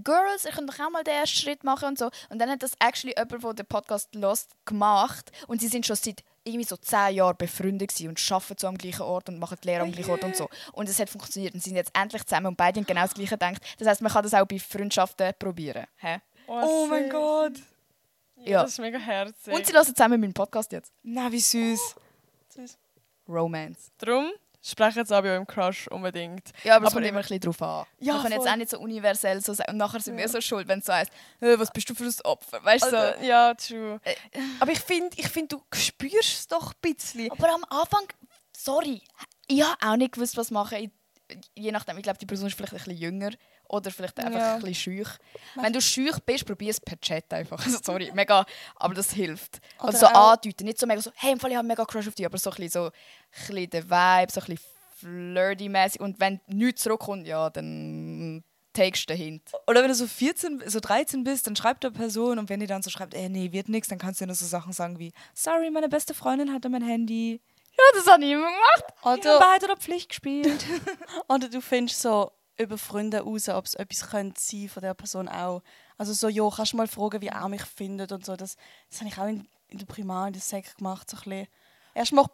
Girls, ihr könnt doch auch mal den ersten Schritt machen und so. Und dann hat das actually jemand, der den Podcast lost, gemacht. Und sie sind schon seit irgendwie so zehn Jahren befreundet und arbeiten so am gleichen Ort und machen die Lehre am gleichen Ort und so. Und es hat funktioniert und sie sind jetzt endlich zusammen und beide haben genau das Gleiche gedacht. Das heißt, man kann das auch bei Freundschaften probieren. Hä? Oh mein süß. Gott. Ja, Ja. Das ist mega herzig. Und sie hören zusammen meinen Podcast jetzt. Na, wie süß. Süß. Romance. Darum sprechen jetzt auch bei eurem Crush unbedingt. Ja, aber es kommt immer ein bisschen drauf an. Ja, man kann jetzt auch nicht so universell so sagen. Und nachher sind wir so schuld, wenn es so heisst, «Äh, was bist du für ein Opfer? Weißt du? So. Also, ja, true. Äh, Aber ich finde, ich find, du spürst es doch ein bisschen. Aber am Anfang, sorry, ich habe auch nicht gewusst, was machen. Ich, je nachdem, ich glaube, die Person ist vielleicht ein bisschen jünger oder vielleicht einfach Ja. ein bisschen schüch. Wenn du schüch bist, probier es per Chat einfach. Also, sorry, mega, aber das hilft. Oder Also so andeuten, nicht so mega so, hey, im Fall, ich habe mega Crush auf dich, aber so ein bisschen so, ein bisschen der Vibe, so ein bisschen flirty-mäßig. Und wenn nichts zurückkommt, ja, dann takest du den Hint. Oder wenn du so 14, so 13 bist, dann schreibt der Person und wenn die dann so schreibt, ey, nee, wird nix, dann kannst du dir nur so Sachen sagen wie, sorry, meine beste Freundin hatte mein Handy. Ja, das ich immer gemacht. Oder, Wahrheit oder Pflicht gespielt. oder du findest so über Freunde raus, ob es etwas könnte sein von der Person auch. Also so, jo, kannst du mal fragen, wie er mich findet und so. Das, das habe ich auch in, in der Primar, in der Sek gemacht. So ein bisschen. Erst mal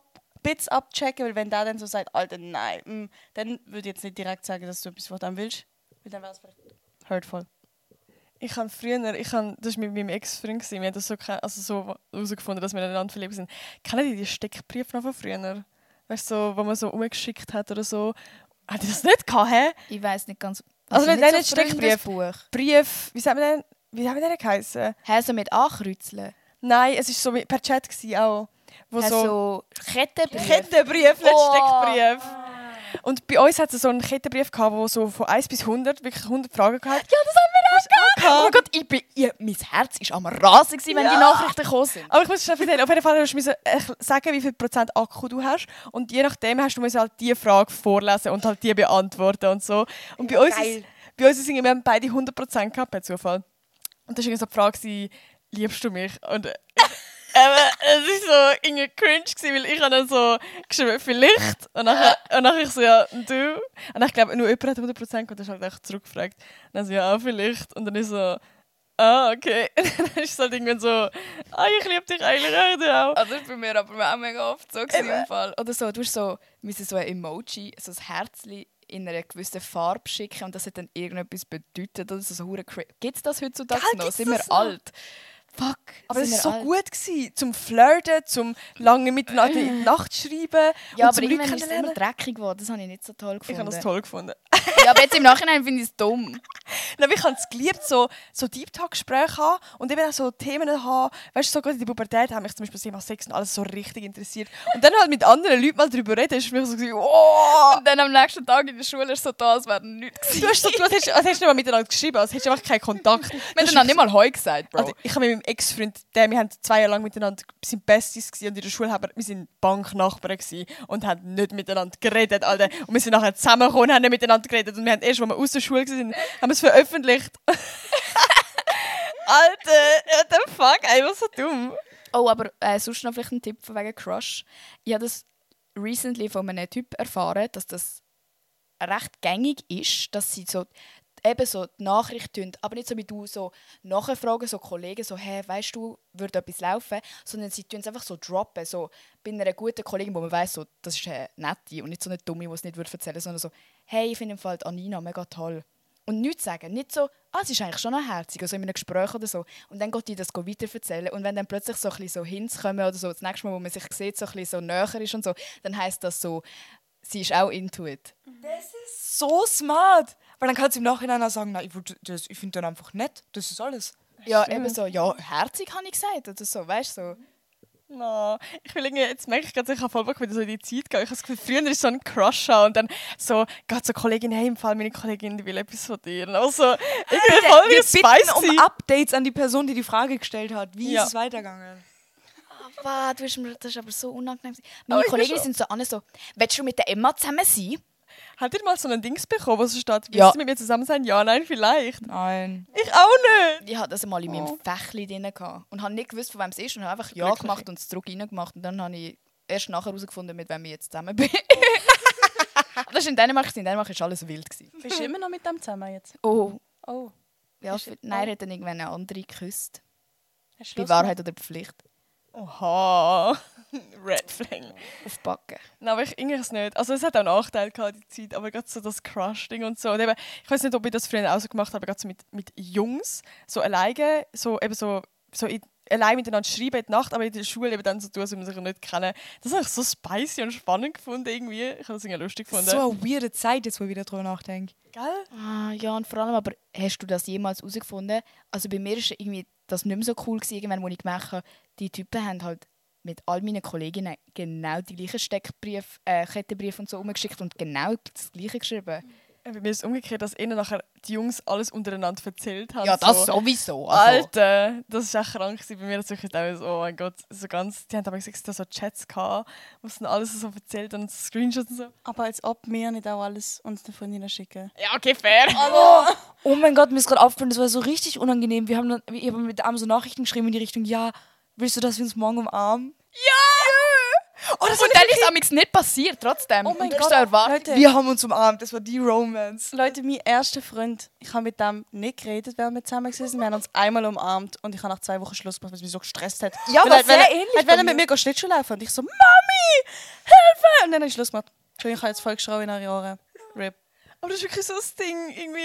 bisschen abchecken, weil wenn der dann so sagt, Alter, nein, mm, dann würde ich jetzt nicht direkt sagen, dass du etwas von dem willst. Weil dann wäre es vielleicht hurtful. Ich habe früher, ich habe, das war mit meinem Ex-Freund, wir haben das so, ke- also so herausgefunden, dass wir ineinander verliebt sind. Kennen die die Steckbriefe noch von früher? Weißt du, so, wo man so umgeschickt hat oder so? Hat die das nicht gehabt, hä? Ich weiß nicht ganz. Also nicht- nicht nicht Steckbrief. Freundesbuch. Brief, wie sagt man denn, wie haben wir denn geheißen? Hä, so mit Ankreuzeln. Nein, es war so mit- per Chat gewesen auch. Wo Hä, so, so Kettenbrief. Kettenbrief, nicht Oh. Steckbrief. Und bei uns hat es so einen Kettenbrief gehabt, wo so von 1 bis 100, wirklich 100 Fragen gehabt. Ja, das haben Oh mein Gott, ich bin, ich, mein Herz war am Rasen, gewesen, wenn Ja. die Nachrichten gekommen sind. Aber ich muss schnell erzählen, auf jeden Fall musst du äh, sagen, wie viel Prozent Akku du hast. Und je nachdem hast du halt die Frage vorlesen und halt die beantworten und so. Und bei uns, ist, bei uns irgendwie, wir haben beide 100 Prozent gehabt, per Zufall. Und das war so die Frage, liebst du mich? Und äh, es war so irgendwie cringe, gewesen, weil ich habe dann so geschrieben, vielleicht. Und dann, und dann ich so, ja, du? Und ich glaube, nur jemand hat 100 Prozent und dann du halt echt zurückgefragt. Und dann so, ja, vielleicht. Und dann ist so, ah, okay. Und dann ist es halt irgendwann so, ah, ich liebe dich eigentlich auch. Also das ist bei mir aber auch mega oft so gewesen, im Fall. Oder so, du hast so, müssen so ein Emoji, so ein Herzchen in einer gewissen Farbe schicken und das hat dann irgendetwas bedeutet oder so. so Gibt es das heutzutage Gell, noch? Sind wir noch? Fuck. Aber es war so alt? gut, gewesen, zum Flirten, zum lange miteinander in die Nacht schreiben Ja, und aber irgendwann ist es immer dreckig geworden. Das habe ich nicht so toll Ich gefunden. habe das toll gefunden. Ja, aber jetzt im Nachhinein finde ich es dumm. Nein, ich habe es geliebt, so, so Deep Talk-Gespräche haben und eben auch so Themen haben. Weißt du, so gerade in der Pubertät haben mich zum Beispiel das Thema Sex und alles so richtig interessiert. Und dann halt mit anderen Leuten mal darüber reden, ist für mich so, gewesen, oh! Und dann am nächsten Tag in der Schule ist es so da, als wäre nichts gewesen. Du hast, so, du hast, hättest du nicht mal miteinander geschrieben, als hättest du einfach keinen Kontakt. Wir haben dann nicht mal Heu gesagt, Bro. Also, ich habe mit meinem Ex-Freund, der, wir haben zwei Jahre lang miteinander, sind Besties und in der Schule haben wir, wir sind Banknachbarn und haben nicht miteinander geredet, Alter. Und wir sind nachher zusammengekommen und haben nicht miteinander geredet und wir haben erst, als wir aus der Schule waren, haben wir es veröffentlicht. Alter, what the fuck, was so dumm. Oh, aber äh, sonst noch vielleicht ein Tipp von wegen Crush. Ich habe das recently von einem Typ erfahren, dass das recht gängig ist, dass sie so eben so die Nachricht tun, aber nicht so wie du so nachfragen, so Kollegen, so «Hey, weißt du, würde etwas laufen?» sondern sie tun es einfach so droppen, so bei einer guten Kollegin, wo man weiß so, das ist eine nette und nicht so eine dumme, die es nicht würde erzählen sondern so «Hey, ich finde im Fall Anina mega toll.» Und nichts sagen, nicht so «Ah, sie ist eigentlich schon noch herzig», also in einem Gespräch oder so. Und dann geht die das weiter erzählen und wenn dann plötzlich so ein bisschen so Hints kommen oder so, das nächste Mal, wo man sich sieht, so ein bisschen so näher ist und so, dann heisst das so, sie ist auch into it. So smart. Weil dann kannst du im Nachhinein auch sagen, nein, ich, das- ich finde den einfach nett. Das ist alles. Ja, eben so, ja, herzig habe ich gesagt oder so, weißt du? So. No. Ich will irgendwie, jetzt merke ich gerade, ich habe voll Bock wieder so in die Zeit gehen. Ich habe das Gefühl, früher ist so ein Crush und dann so, geht so Kollegin, hey, im Fall meine Kollegin, die will etwas von dir. Also, ich bin voll wie Wir bitten spicy. um Updates an die Person, die die Frage gestellt hat. Wie Ja. ist es weitergegangen? Aber du mir, das ist aber so unangenehm. Meine Kolleginnen schon- sind so alle so, willst du mit der Emma zusammen sein? Habt ihr mal so ein Dings bekommen, wo so steht, willst Ja. du mit mir zusammen sein? Ja, nein, vielleicht. Nein. Ich auch nicht. Ich hatte das mal in meinem Oh. Fächli drin gehabt und habe nicht gewusst, von wem es ist und habe einfach Ja gemacht und es zurück reingemacht und dann habe ich erst nachher herausgefunden, mit wem ich jetzt zusammen bin. das ist in Dänemark, in Dänemark war alles wild. Gewesen. Bist du immer noch mit dem zusammen jetzt? Oh, Oh. ja, für- nein, er hat dann irgendwann eine andere geküsst. Bei Wahrheit oder Pflicht. Oha. Red Flag. Auf Backen. Nein, aber ich irgendwie es nicht. Also es hat auch Nachteile gehabt, die Zeit, aber gerade so das Crush-Ding und so. Und eben, ich weiß nicht, ob ich das früher auch so gemacht habe, gerade so mit, mit Jungs, so alleine, so eben so, so in, allein miteinander schreiben in der Nacht, aber in der Schule eben dann so tun, als würde man sich nicht kennen. Das habe ich so spicy und spannend gefunden irgendwie. Ich habe das irgendwie lustig gefunden. So eine weirde Zeit, jetzt wo ich wieder drüber nachdenke. Gell? Ah, ja, und vor allem, aber hast du das jemals herausgefunden? Also bei mir ist irgendwie das nicht mehr so cool gewesen, irgendwann, wo ich gemerkt habe, die Typen haben halt mit all meinen Kolleginnen genau die gleichen Steckbrief, äh, Kettenbriefe und so umgeschickt und genau das gleiche geschrieben. Bei mir ist es umgekehrt, dass ihnen nachher die Jungs alles untereinander erzählt haben. Ja, das so. sowieso. Also. Alter, das war echt krank. Bei mir hat es wirklich auch so, oh mein Gott, so ganz, die haben aber gesagt, da so Chats gehabt, wo sie dann alles so erzählt und Screenshots und so. Aber als ob wir nicht auch alles uns den Freundinnen schicken. Ja, okay, fair. Oh mein Gott, mir ist gerade aufgefallen, das war so richtig unangenehm. Wir haben dann, ich habe mit einem so Nachrichten geschrieben in die Richtung, ja, willst du, dass wir uns morgen umarmen? Oh, das und dann ist es amigs nicht passiert, trotzdem. Oh mein Gott, erwartet. Leute. Wir haben uns umarmt, das war die Romance. Leute, mein erster Freund, ich habe mit dem nicht geredet, während wir zusammen waren. Wir haben uns einmal umarmt und ich habe nach zwei Wochen Schluss gemacht, weil es mich so gestresst hat. Ja, Weil aber er- weil sehr er- ähnlich Er bei wollte mir. mit mir Schlittschuh laufen und ich so, Mami, Hilfe! Und dann habe ich Schluss gemacht. Entschuldigung, ich habe jetzt voll geschrauen in eure Ohren. Rip. Aber das ist wirklich so das Ding, irgendwie.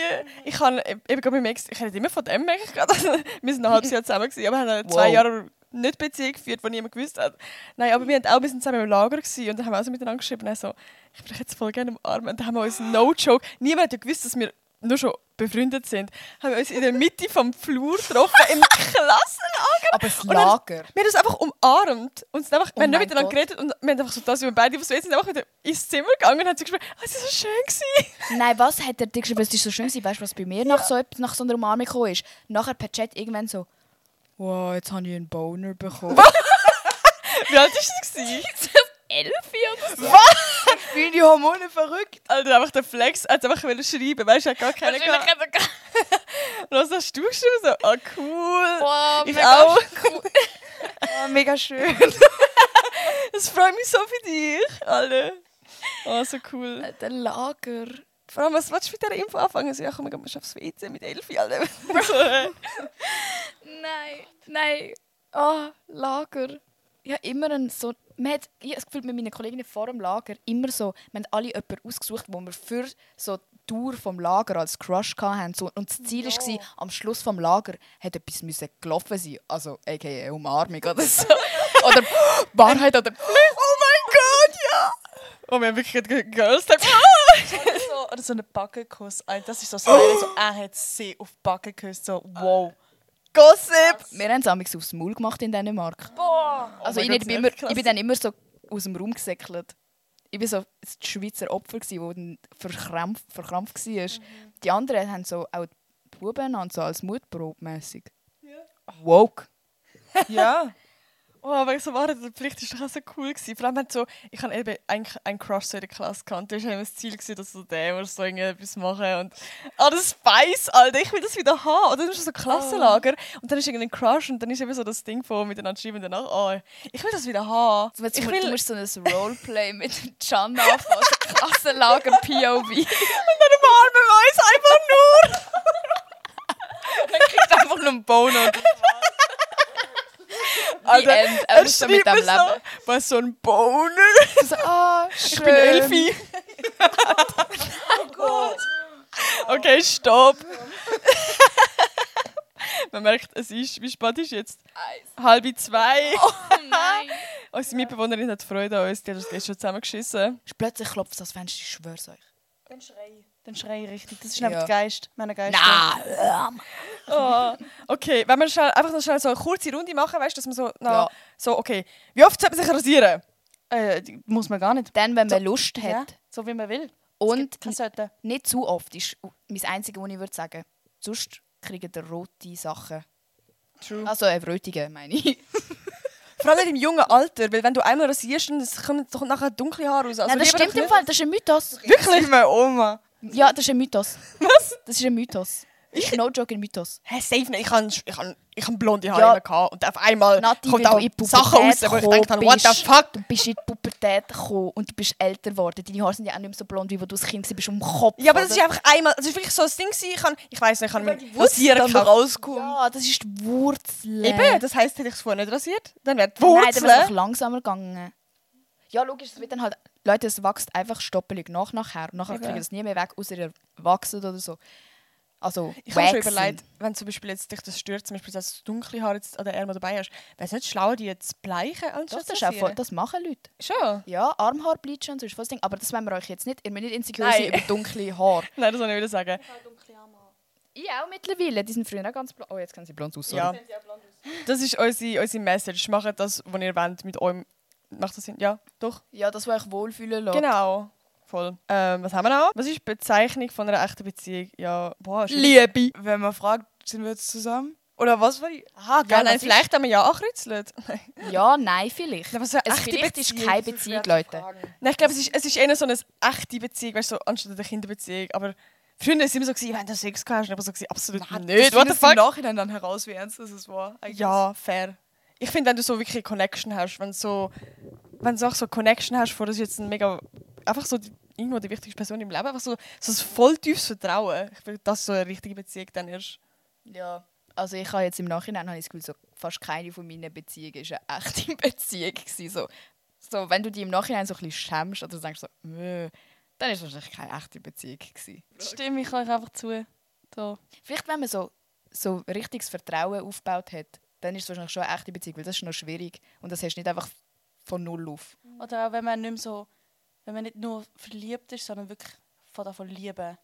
Ich kann eben gerade mit dem Ex, ich rede immer von dem, merke ich gerade. wir sind ein halbes Jahr zusammen gewesen, aber haben zwei Wow. Jahre nicht Beziehung geführt, die niemand gewusst hat. Nein, aber wir haben auch ein bisschen zusammen im Lager gewesen, und dann haben wir auch so miteinander geschrieben, also, ich würde dich jetzt voll gerne umarmen. Und dann haben wir uns no joke, niemand hat ja gewusst, dass wir nur schon befreundet sind, haben wir uns in der Mitte vom Flur getroffen, im Klassenlager. Aber das Und dann- Lager. Wir haben uns einfach umarmt. Und sind einfach, Oh wir haben nicht miteinander Gott. geredet und wir haben einfach so das, wie wir beide was sind, einfach wieder ins Zimmer gegangen und haben so gespielt, oh, es war so schön. Gewesen. Nein, was hat er dir geschrieben? Es ist so schön gewesen. Weißt du, was bei mir nach, so, nach so einer Umarmung gekommen ist? Nachher per Chat irgendwann so, wow, jetzt habe ich einen Boner bekommen. Wie alt war das? Gewesen? Elf oder so? Wie die Hormone verrückt. Alter, einfach der Flex hat einfach wollen schreiben, weißt du, hat gar keine Wahrscheinlich gehabt. was hast du geschrieben? So, ah, cool. Wow, ich mega auch. Oh, mega schön. Das freut mich so für dich, Alter. Oh, so cool. Der Lager. Vor allem, was willst du mit dieser Info anfangen? So, ja, komm, wir gehen aufs WC mit Elfi. Nein, nein. Oh, Lager. Ja, immer ein so. Man hat, ich habe das Gefühl, mit meinen Kolleginnen vor dem Lager immer so, wir haben alle jemanden ausgesucht, wo wir für so die Tour vom Lager als Crush hatten. So, und das Ziel war, am Schluss vom Lager hat etwas müssen gelaufen sein. Also, aka Umarmung oder so. oder Wahrheit oder Oh mein Gott, ja! Oh, wir haben wirklich gerade Girls Tag. so, oder so einen Backenkuss. Das ist so das Highlight, so, er hat sie auf die Backe geküsst. So, wow. Gossip! Wir haben es amigs aufs Maul gemacht in Dänemark. Also Oh ich, mein nicht, Gott, bin immer, ich bin dann immer so aus dem Raum gesäckelt. Ich war so das Schweizer Opfer, das verkrampft, verkrampft war. Mhm. Die anderen haben so auch die Buben so als Mutprobe mässig. Woke. Ja. Oh, aber so war das, vielleicht ist das auch so cool gewesen. Vor allem hat so, ich hatte eben eigentlich einen Crush in der Klasse gehabt. Das war immer das Ziel, gewesen, dass so der muss so irgendetwas machen und ah, das Spice, Alter, ich will das wieder haben. Oder dann ist so ein Klassenlager und dann ist irgendein Crush und dann ist eben so das Ding von miteinander schreiben danach, oh, ich will das wieder haben. Ich mu- will, du musst so ein Roleplay mit Can anfangen, so Klassenlager POV. dann umarmen wir uns einfach nur. Dann kriegst du einfach nur einen Bono. Alter, End. er Er ist so mit dem so, was so ein Boner. So, ah, schön. Ich bin Elfi. Okay, stopp. Man merkt, es ist, wie spät ist jetzt? Halb zwei. Oh nein. Unsere Mitbewohnerin hat Freude an uns, die hat uns gestern zusammengeschissen. Plötzlich klopft es das Fenster, ich schwör's euch. Dann schrei. Dann schrei ich richtig. Das ist Ja. einfach der Geist. Mein Geist. Nein. Oh. Okay, wenn wir schnell, einfach noch schnell so eine kurze Runde machen, weißt du, dass man so, na, Ja. so, okay. Wie oft sollte man sich rasieren? Äh, die muss man gar nicht. Dann, wenn man So- Lust Ja, hat. so wie man will. Und nicht zu oft ist mein Einziges, was ich würde sagen. Sonst kriegen ihr rote Sachen. True. Also äh, rötige, meine ich. Vor allem im jungen Alter, weil wenn du einmal rasierst, dann kommt doch nachher dunkle Haare raus. Also Nein, das stimmt im Fall, das ist ein Mythos. Wirklich? Meine Oma. Ja, das ist ein Mythos. Was? Das ist ein Mythos. Ich no joke, ein Mythos. Hä, safe nicht. Ich habe ich han, ich han blonde Haare Ja. gehabt und auf einmal Nati, kommt auch in die Sachen raus, wo ich denke, what the fuck? Du bist in die Pubertät gekommen und du bist älter geworden. Deine Haare sind ja auch nicht mehr so blond, wie wo du als Kind warst, um Kopf. Ja, aber das ist einfach einmal, das ist wirklich so ein Ding. Ich, kann, ich weiss nicht, ich mir Dann rasieren rauskommen. Ja, das ist die Wurzel. Eben, das heisst, hätte ich es vorher nicht rasiert, dann wäre die Nein, dann wäre es Wurzel. langsamer gegangen. Ja, logisch, es wird dann halt... Leute, es wächst einfach stoppelig nach nachher. Und nachher Eben. kriegen sie es nie mehr weg, außer ihr wachsen oder so. Also, ich habe schon überlegt, wenn zum Beispiel jetzt dich das stört, zum Beispiel, dass du dunkle Haare jetzt an den Ärmeln dabei hast, wäre es nicht schlau, die jetzt zu bleichen Doch, anstatt das, auch voll, das machen Leute. Schon? Ja, Armhaar bleachen und so ist voll das Ding. Aber das wollen wir euch jetzt nicht. Ihr müsst nicht insecure sein über dunkle Haare. Nein, das soll ich wieder sagen. Ich auch mittlerweile. Die sind früher auch ganz blond. Oh, jetzt können sie blond aus. sorry. Ja. Das ist unsere, unsere Message. Macht das, was ihr wollt, mit eurem... Macht das Sinn? Ja, doch. ja, das, was euch wohlfühlen lässt. Genau. Voll. Ähm, was haben wir noch? Was ist die Bezeichnung von einer echten Beziehung? Ja, boah. Liebe. Wenn man fragt, sind wir jetzt zusammen? Oder was war die? Aha, Ja, nein, vielleicht haben wir ja. Nein, Ist, ja, nein, vielleicht. Aber so eine es echte vielleicht ist Beziehung, keine das ist Beziehung, schwer Leute. Nein, ich glaube, es ist, es ist eher so eine echte Beziehung, weißt du, so, anstatt eine Kinderbeziehung. Aber früher war es immer so, gewesen, wenn du Sex gehabt hast, aber so gewesen, absolut Das nicht. What the du im fuck? Nachhinein dann heraus, wie ernst das es war. Ja, fair. Ich finde, wenn du so wirklich eine Connection hast, wenn du so, wenn du auch so Connection hast, vor das jetzt ein mega, einfach so die, irgendwo die wichtigste Person im Leben, einfach so, so ein voll tiefes Vertrauen. Ich finde, das ist so eine richtige Beziehung dann erst. Ja. Also ich habe jetzt im Nachhinein habe ich das Gefühl, so fast keine von meinen Beziehungen war eine echte Beziehung. Gewesen. So, so, wenn du die im Nachhinein so ein bisschen schämst oder denkst so, «Mö», dann ist es wahrscheinlich keine echte Beziehung. Gewesen. Stimme ich euch einfach zu. So. Vielleicht, wenn man so, so richtiges Vertrauen aufgebaut hat, dann ist es wahrscheinlich schon eine echte Beziehung, weil das ist noch schwierig. Und das hast du nicht einfach von null auf. Oder auch wenn man nicht mehr so, wenn man nicht nur verliebt ist, sondern wirklich von davon lieben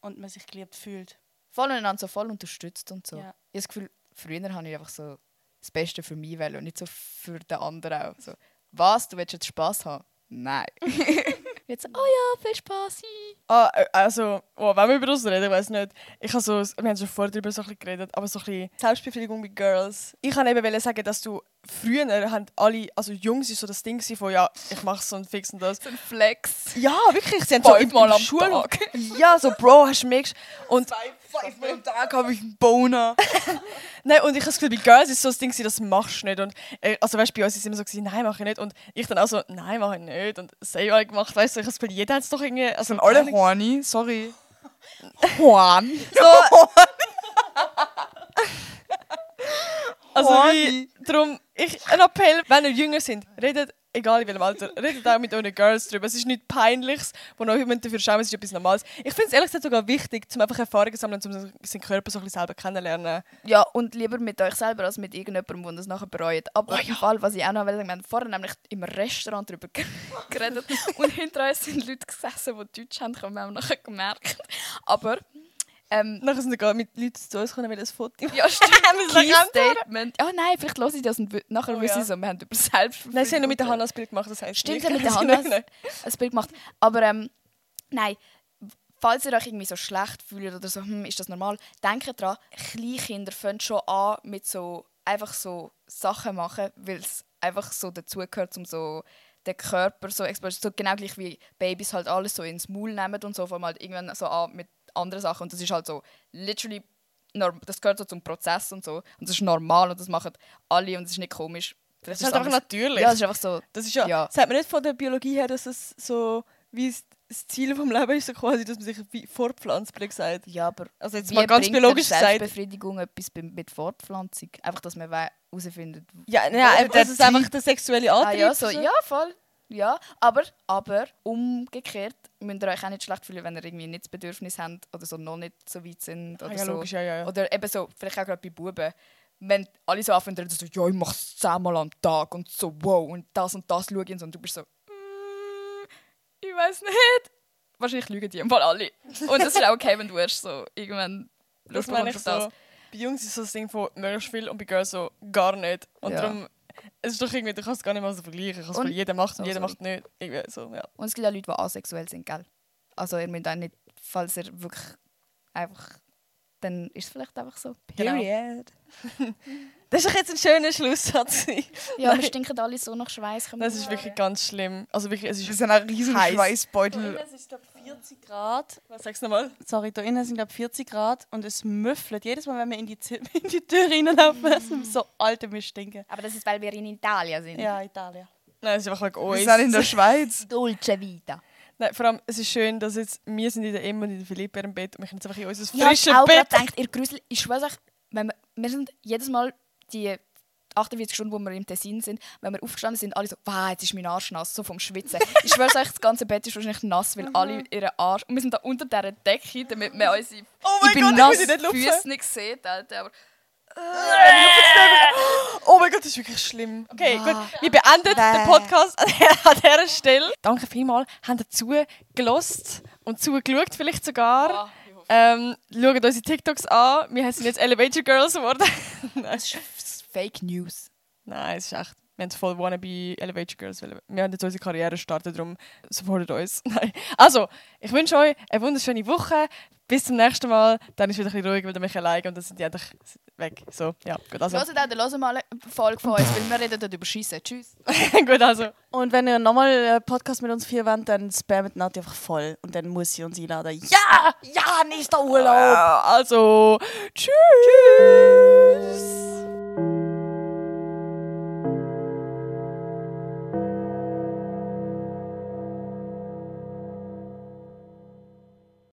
und man sich geliebt fühlt. voll einander so voll unterstützt und so. Ja. Ich habe das Gefühl, früher habe ich einfach so das Beste für mich wollen und nicht so für den anderen auch. So, was, du willst jetzt Spass haben? Nein. jetzt, oh ja, viel Spaß. Ah, äh, also, oh, wenn wir über das reden, weiß nicht. Ich habe so, wir haben schon vorher darüber so ein bisschen geredet, aber so ein bisschen Selbstbefriedigung mit Girls. Ich kann eben sagen, dass du früher haben alle, also Jungs ist so das Ding von ja, ich mache so und fix und das. So ein Flex. Ja, wirklich, sie haben so im, im am Schul Tag. Ja, so Bro, hast du mich und Fünfmal am Tag habe ich einen Boner. Nein, und ich habe das Gefühl, bei Girls ist so das Ding, das machst du nicht. Und, äh, also weißt, bei uns ist es immer so, gewesen, nein, mache ich nicht. Und ich dann auch so, nein, mache ich nicht. Und das haben alle gemacht. Weißt du, ich habe das Gefühl, jeder hat es doch irgendwie... Also Sind alle horny, sorry. Juan. So, also wie, darum, ich, ein Appell, wenn ihr jünger sind, redet, egal in welchem Alter, redet auch mit euren Girls drüber. Es ist nichts Peinliches, wo noch jemand dafür schauen, es ist etwas Normales. Ich finde es ehrlich gesagt sogar wichtig, um einfach Erfahrungen zu sammeln, um seinen Körper so ein bisschen selber kennenlernen. Ja, und lieber mit euch selber als mit irgendjemandem, der das nachher bereut. Aber im Fall, was ich auch noch will, wir haben vorher nämlich im Restaurant darüber ge- geredet und hinter uns sind Leute gesessen, die Deutsch haben, haben wir auch nachher gemerkt. Aber, ähm, Nachher sind wir mit Leuten zu uns gekommen, weil ein Foto ja stimmt, Key Statement. Ja nein, vielleicht höre ich das und nachher Oh, wissen ja. sie so, wir haben über Selbstverfügung. Nein, sie haben nur mit der Hanna das Bild gemacht, das heisst Stimmt, sie haben mit der Hanna ein Bild gemacht. Aber ähm, nein, falls ihr euch irgendwie so schlecht fühlt oder so, hm, ist das normal, denkt dran, Kleinkinder fangen schon an mit so einfach so Sachen machen, weil es einfach so dazugehört, um so den Körper so explodieren. So genau gleich wie Babys halt alles so ins Maul nehmen und so, vor allem halt irgendwann so an mit anderen Sachen. Und das ist halt so literally, das gehört so zum Prozess und so. Und das ist normal und das machen alle und es ist nicht komisch. Das Vielleicht ist halt einfach natürlich. Ja, es ist einfach so. das ist ja, ja. Sagt man nicht von der Biologie her, dass es so wie das Ziel vom Leben ist, so quasi, dass man sich wie fortpflanzt, blöd gesagt. Ja, aber Also jetzt mal ganz biologisch der gesagt. Selbstbefriedigung etwas mit Fortpflanzung? Einfach, dass man herausfindet. Ja, ja, der das ist einfach der sexuelle Ah, Antrieb. ja, so, ja, voll. Ja, aber, aber umgekehrt müsst ihr euch auch nicht schlecht fühlen, wenn ihr irgendwie nicht das Bedürfnis habt oder so noch nicht so weit sind. Ah, Oder ja, so. logisch, ja, ja. Oder eben so, vielleicht auch gerade bei Buben. Wenn alle so anfangen, so, ja, ich mache es zehnmal am Tag und so, wow, und das und das schaue ich und so. Und du bist so, mm, ich weiß nicht. Wahrscheinlich lügen die Fall alle. Und das ist auch okay, wenn du erst so irgendwann Das Lust bekommst auf so. Bei Jungs ist so das Ding von möglichst viel und bei Girls so gar nicht. Und Ja. darum, es ist doch irgendwie, du kannst es gar nicht mal so vergleichen. Und- jeder macht und so, jeder macht nicht. Irgendwie so, ja. Und es gibt auch Leute, die asexuell sind, gell? Also ihr müsst auch nicht, falls ihr wirklich einfach, dann ist es vielleicht einfach so. Genau. Period. Das ist doch jetzt ein schöner Schlusssatz. Ja, wir stinken alle so nach Schweiß. Das ist wirklich ganz schlimm. Also wirklich, es Das ist... ist ein riesen Heiß. Schweißbeutel. Es ist glaub, 40 Grad. Was sagst du nochmal? Sorry, da innen sind glaube 40 Grad und es müffelt. Jedes Mal, wenn wir in die, Zi- in die Tür reinlaufen, es ist so alte Mischstinken. Aber das ist, weil wir in Italien sind. Ja, Italien. Nein, es ist einfach Wir uns. sind in der Schweiz. Dolce Vita. Nein, vor allem, es ist schön, dass jetzt wir sind in der Emma und in der Philippa im Bett und wir können jetzt einfach in unser Ich frisches auch gerade Bett. gedacht, ihr Grüsel, ich schwöre euch, wenn wir, wir sind jedes Mal die 48 Stunden, wo wir im Tessin sind, wenn wir aufgestanden sind, alle so, wow, jetzt ist mein Arsch nass, so vom Schwitzen. ich schwöre euch, das ganze Bett ist wahrscheinlich nass, weil alle ihren Arsch... Und wir sind da unter dieser Decke, damit man unsere... Oh mein ich bin Gott, ich nass, sie nicht. Füße nicht sehen, Alter, aber... Oh mein Gott, das ist wirklich schlimm. Okay, Ah. gut. Wir beenden den. Podcast an dieser Stelle. Danke vielmals, habt ihr zugelost und zugeschaut vielleicht sogar. Ähm, schaut unsere TikToks an. Wir sind jetzt Elevator Girls geworden. Nein. Das ist Fake News. Nein, es ist echt. Wir haben voll wannabe Elevator Girls. wollen. Wir haben jetzt unsere Karriere starten, darum supportet uns. Nein. Also, ich wünsche euch eine wunderschöne Woche. Bis zum nächsten Mal. Dann ist wieder ein bisschen ruhig, weil ihr mich alleine und dann sind die endlich weg. So, ja, gut. Also, Hört auch, dann hört mal eine Folge von uns, weil wir reden dort über Schiessen. Tschüss. gut, also. Und wenn ihr nochmal einen Podcast mit uns vier wollt, dann spammt Nati einfach voll. Und dann muss sie uns einladen. Ja! Ja, nächster Urlaub! Also, tschüss.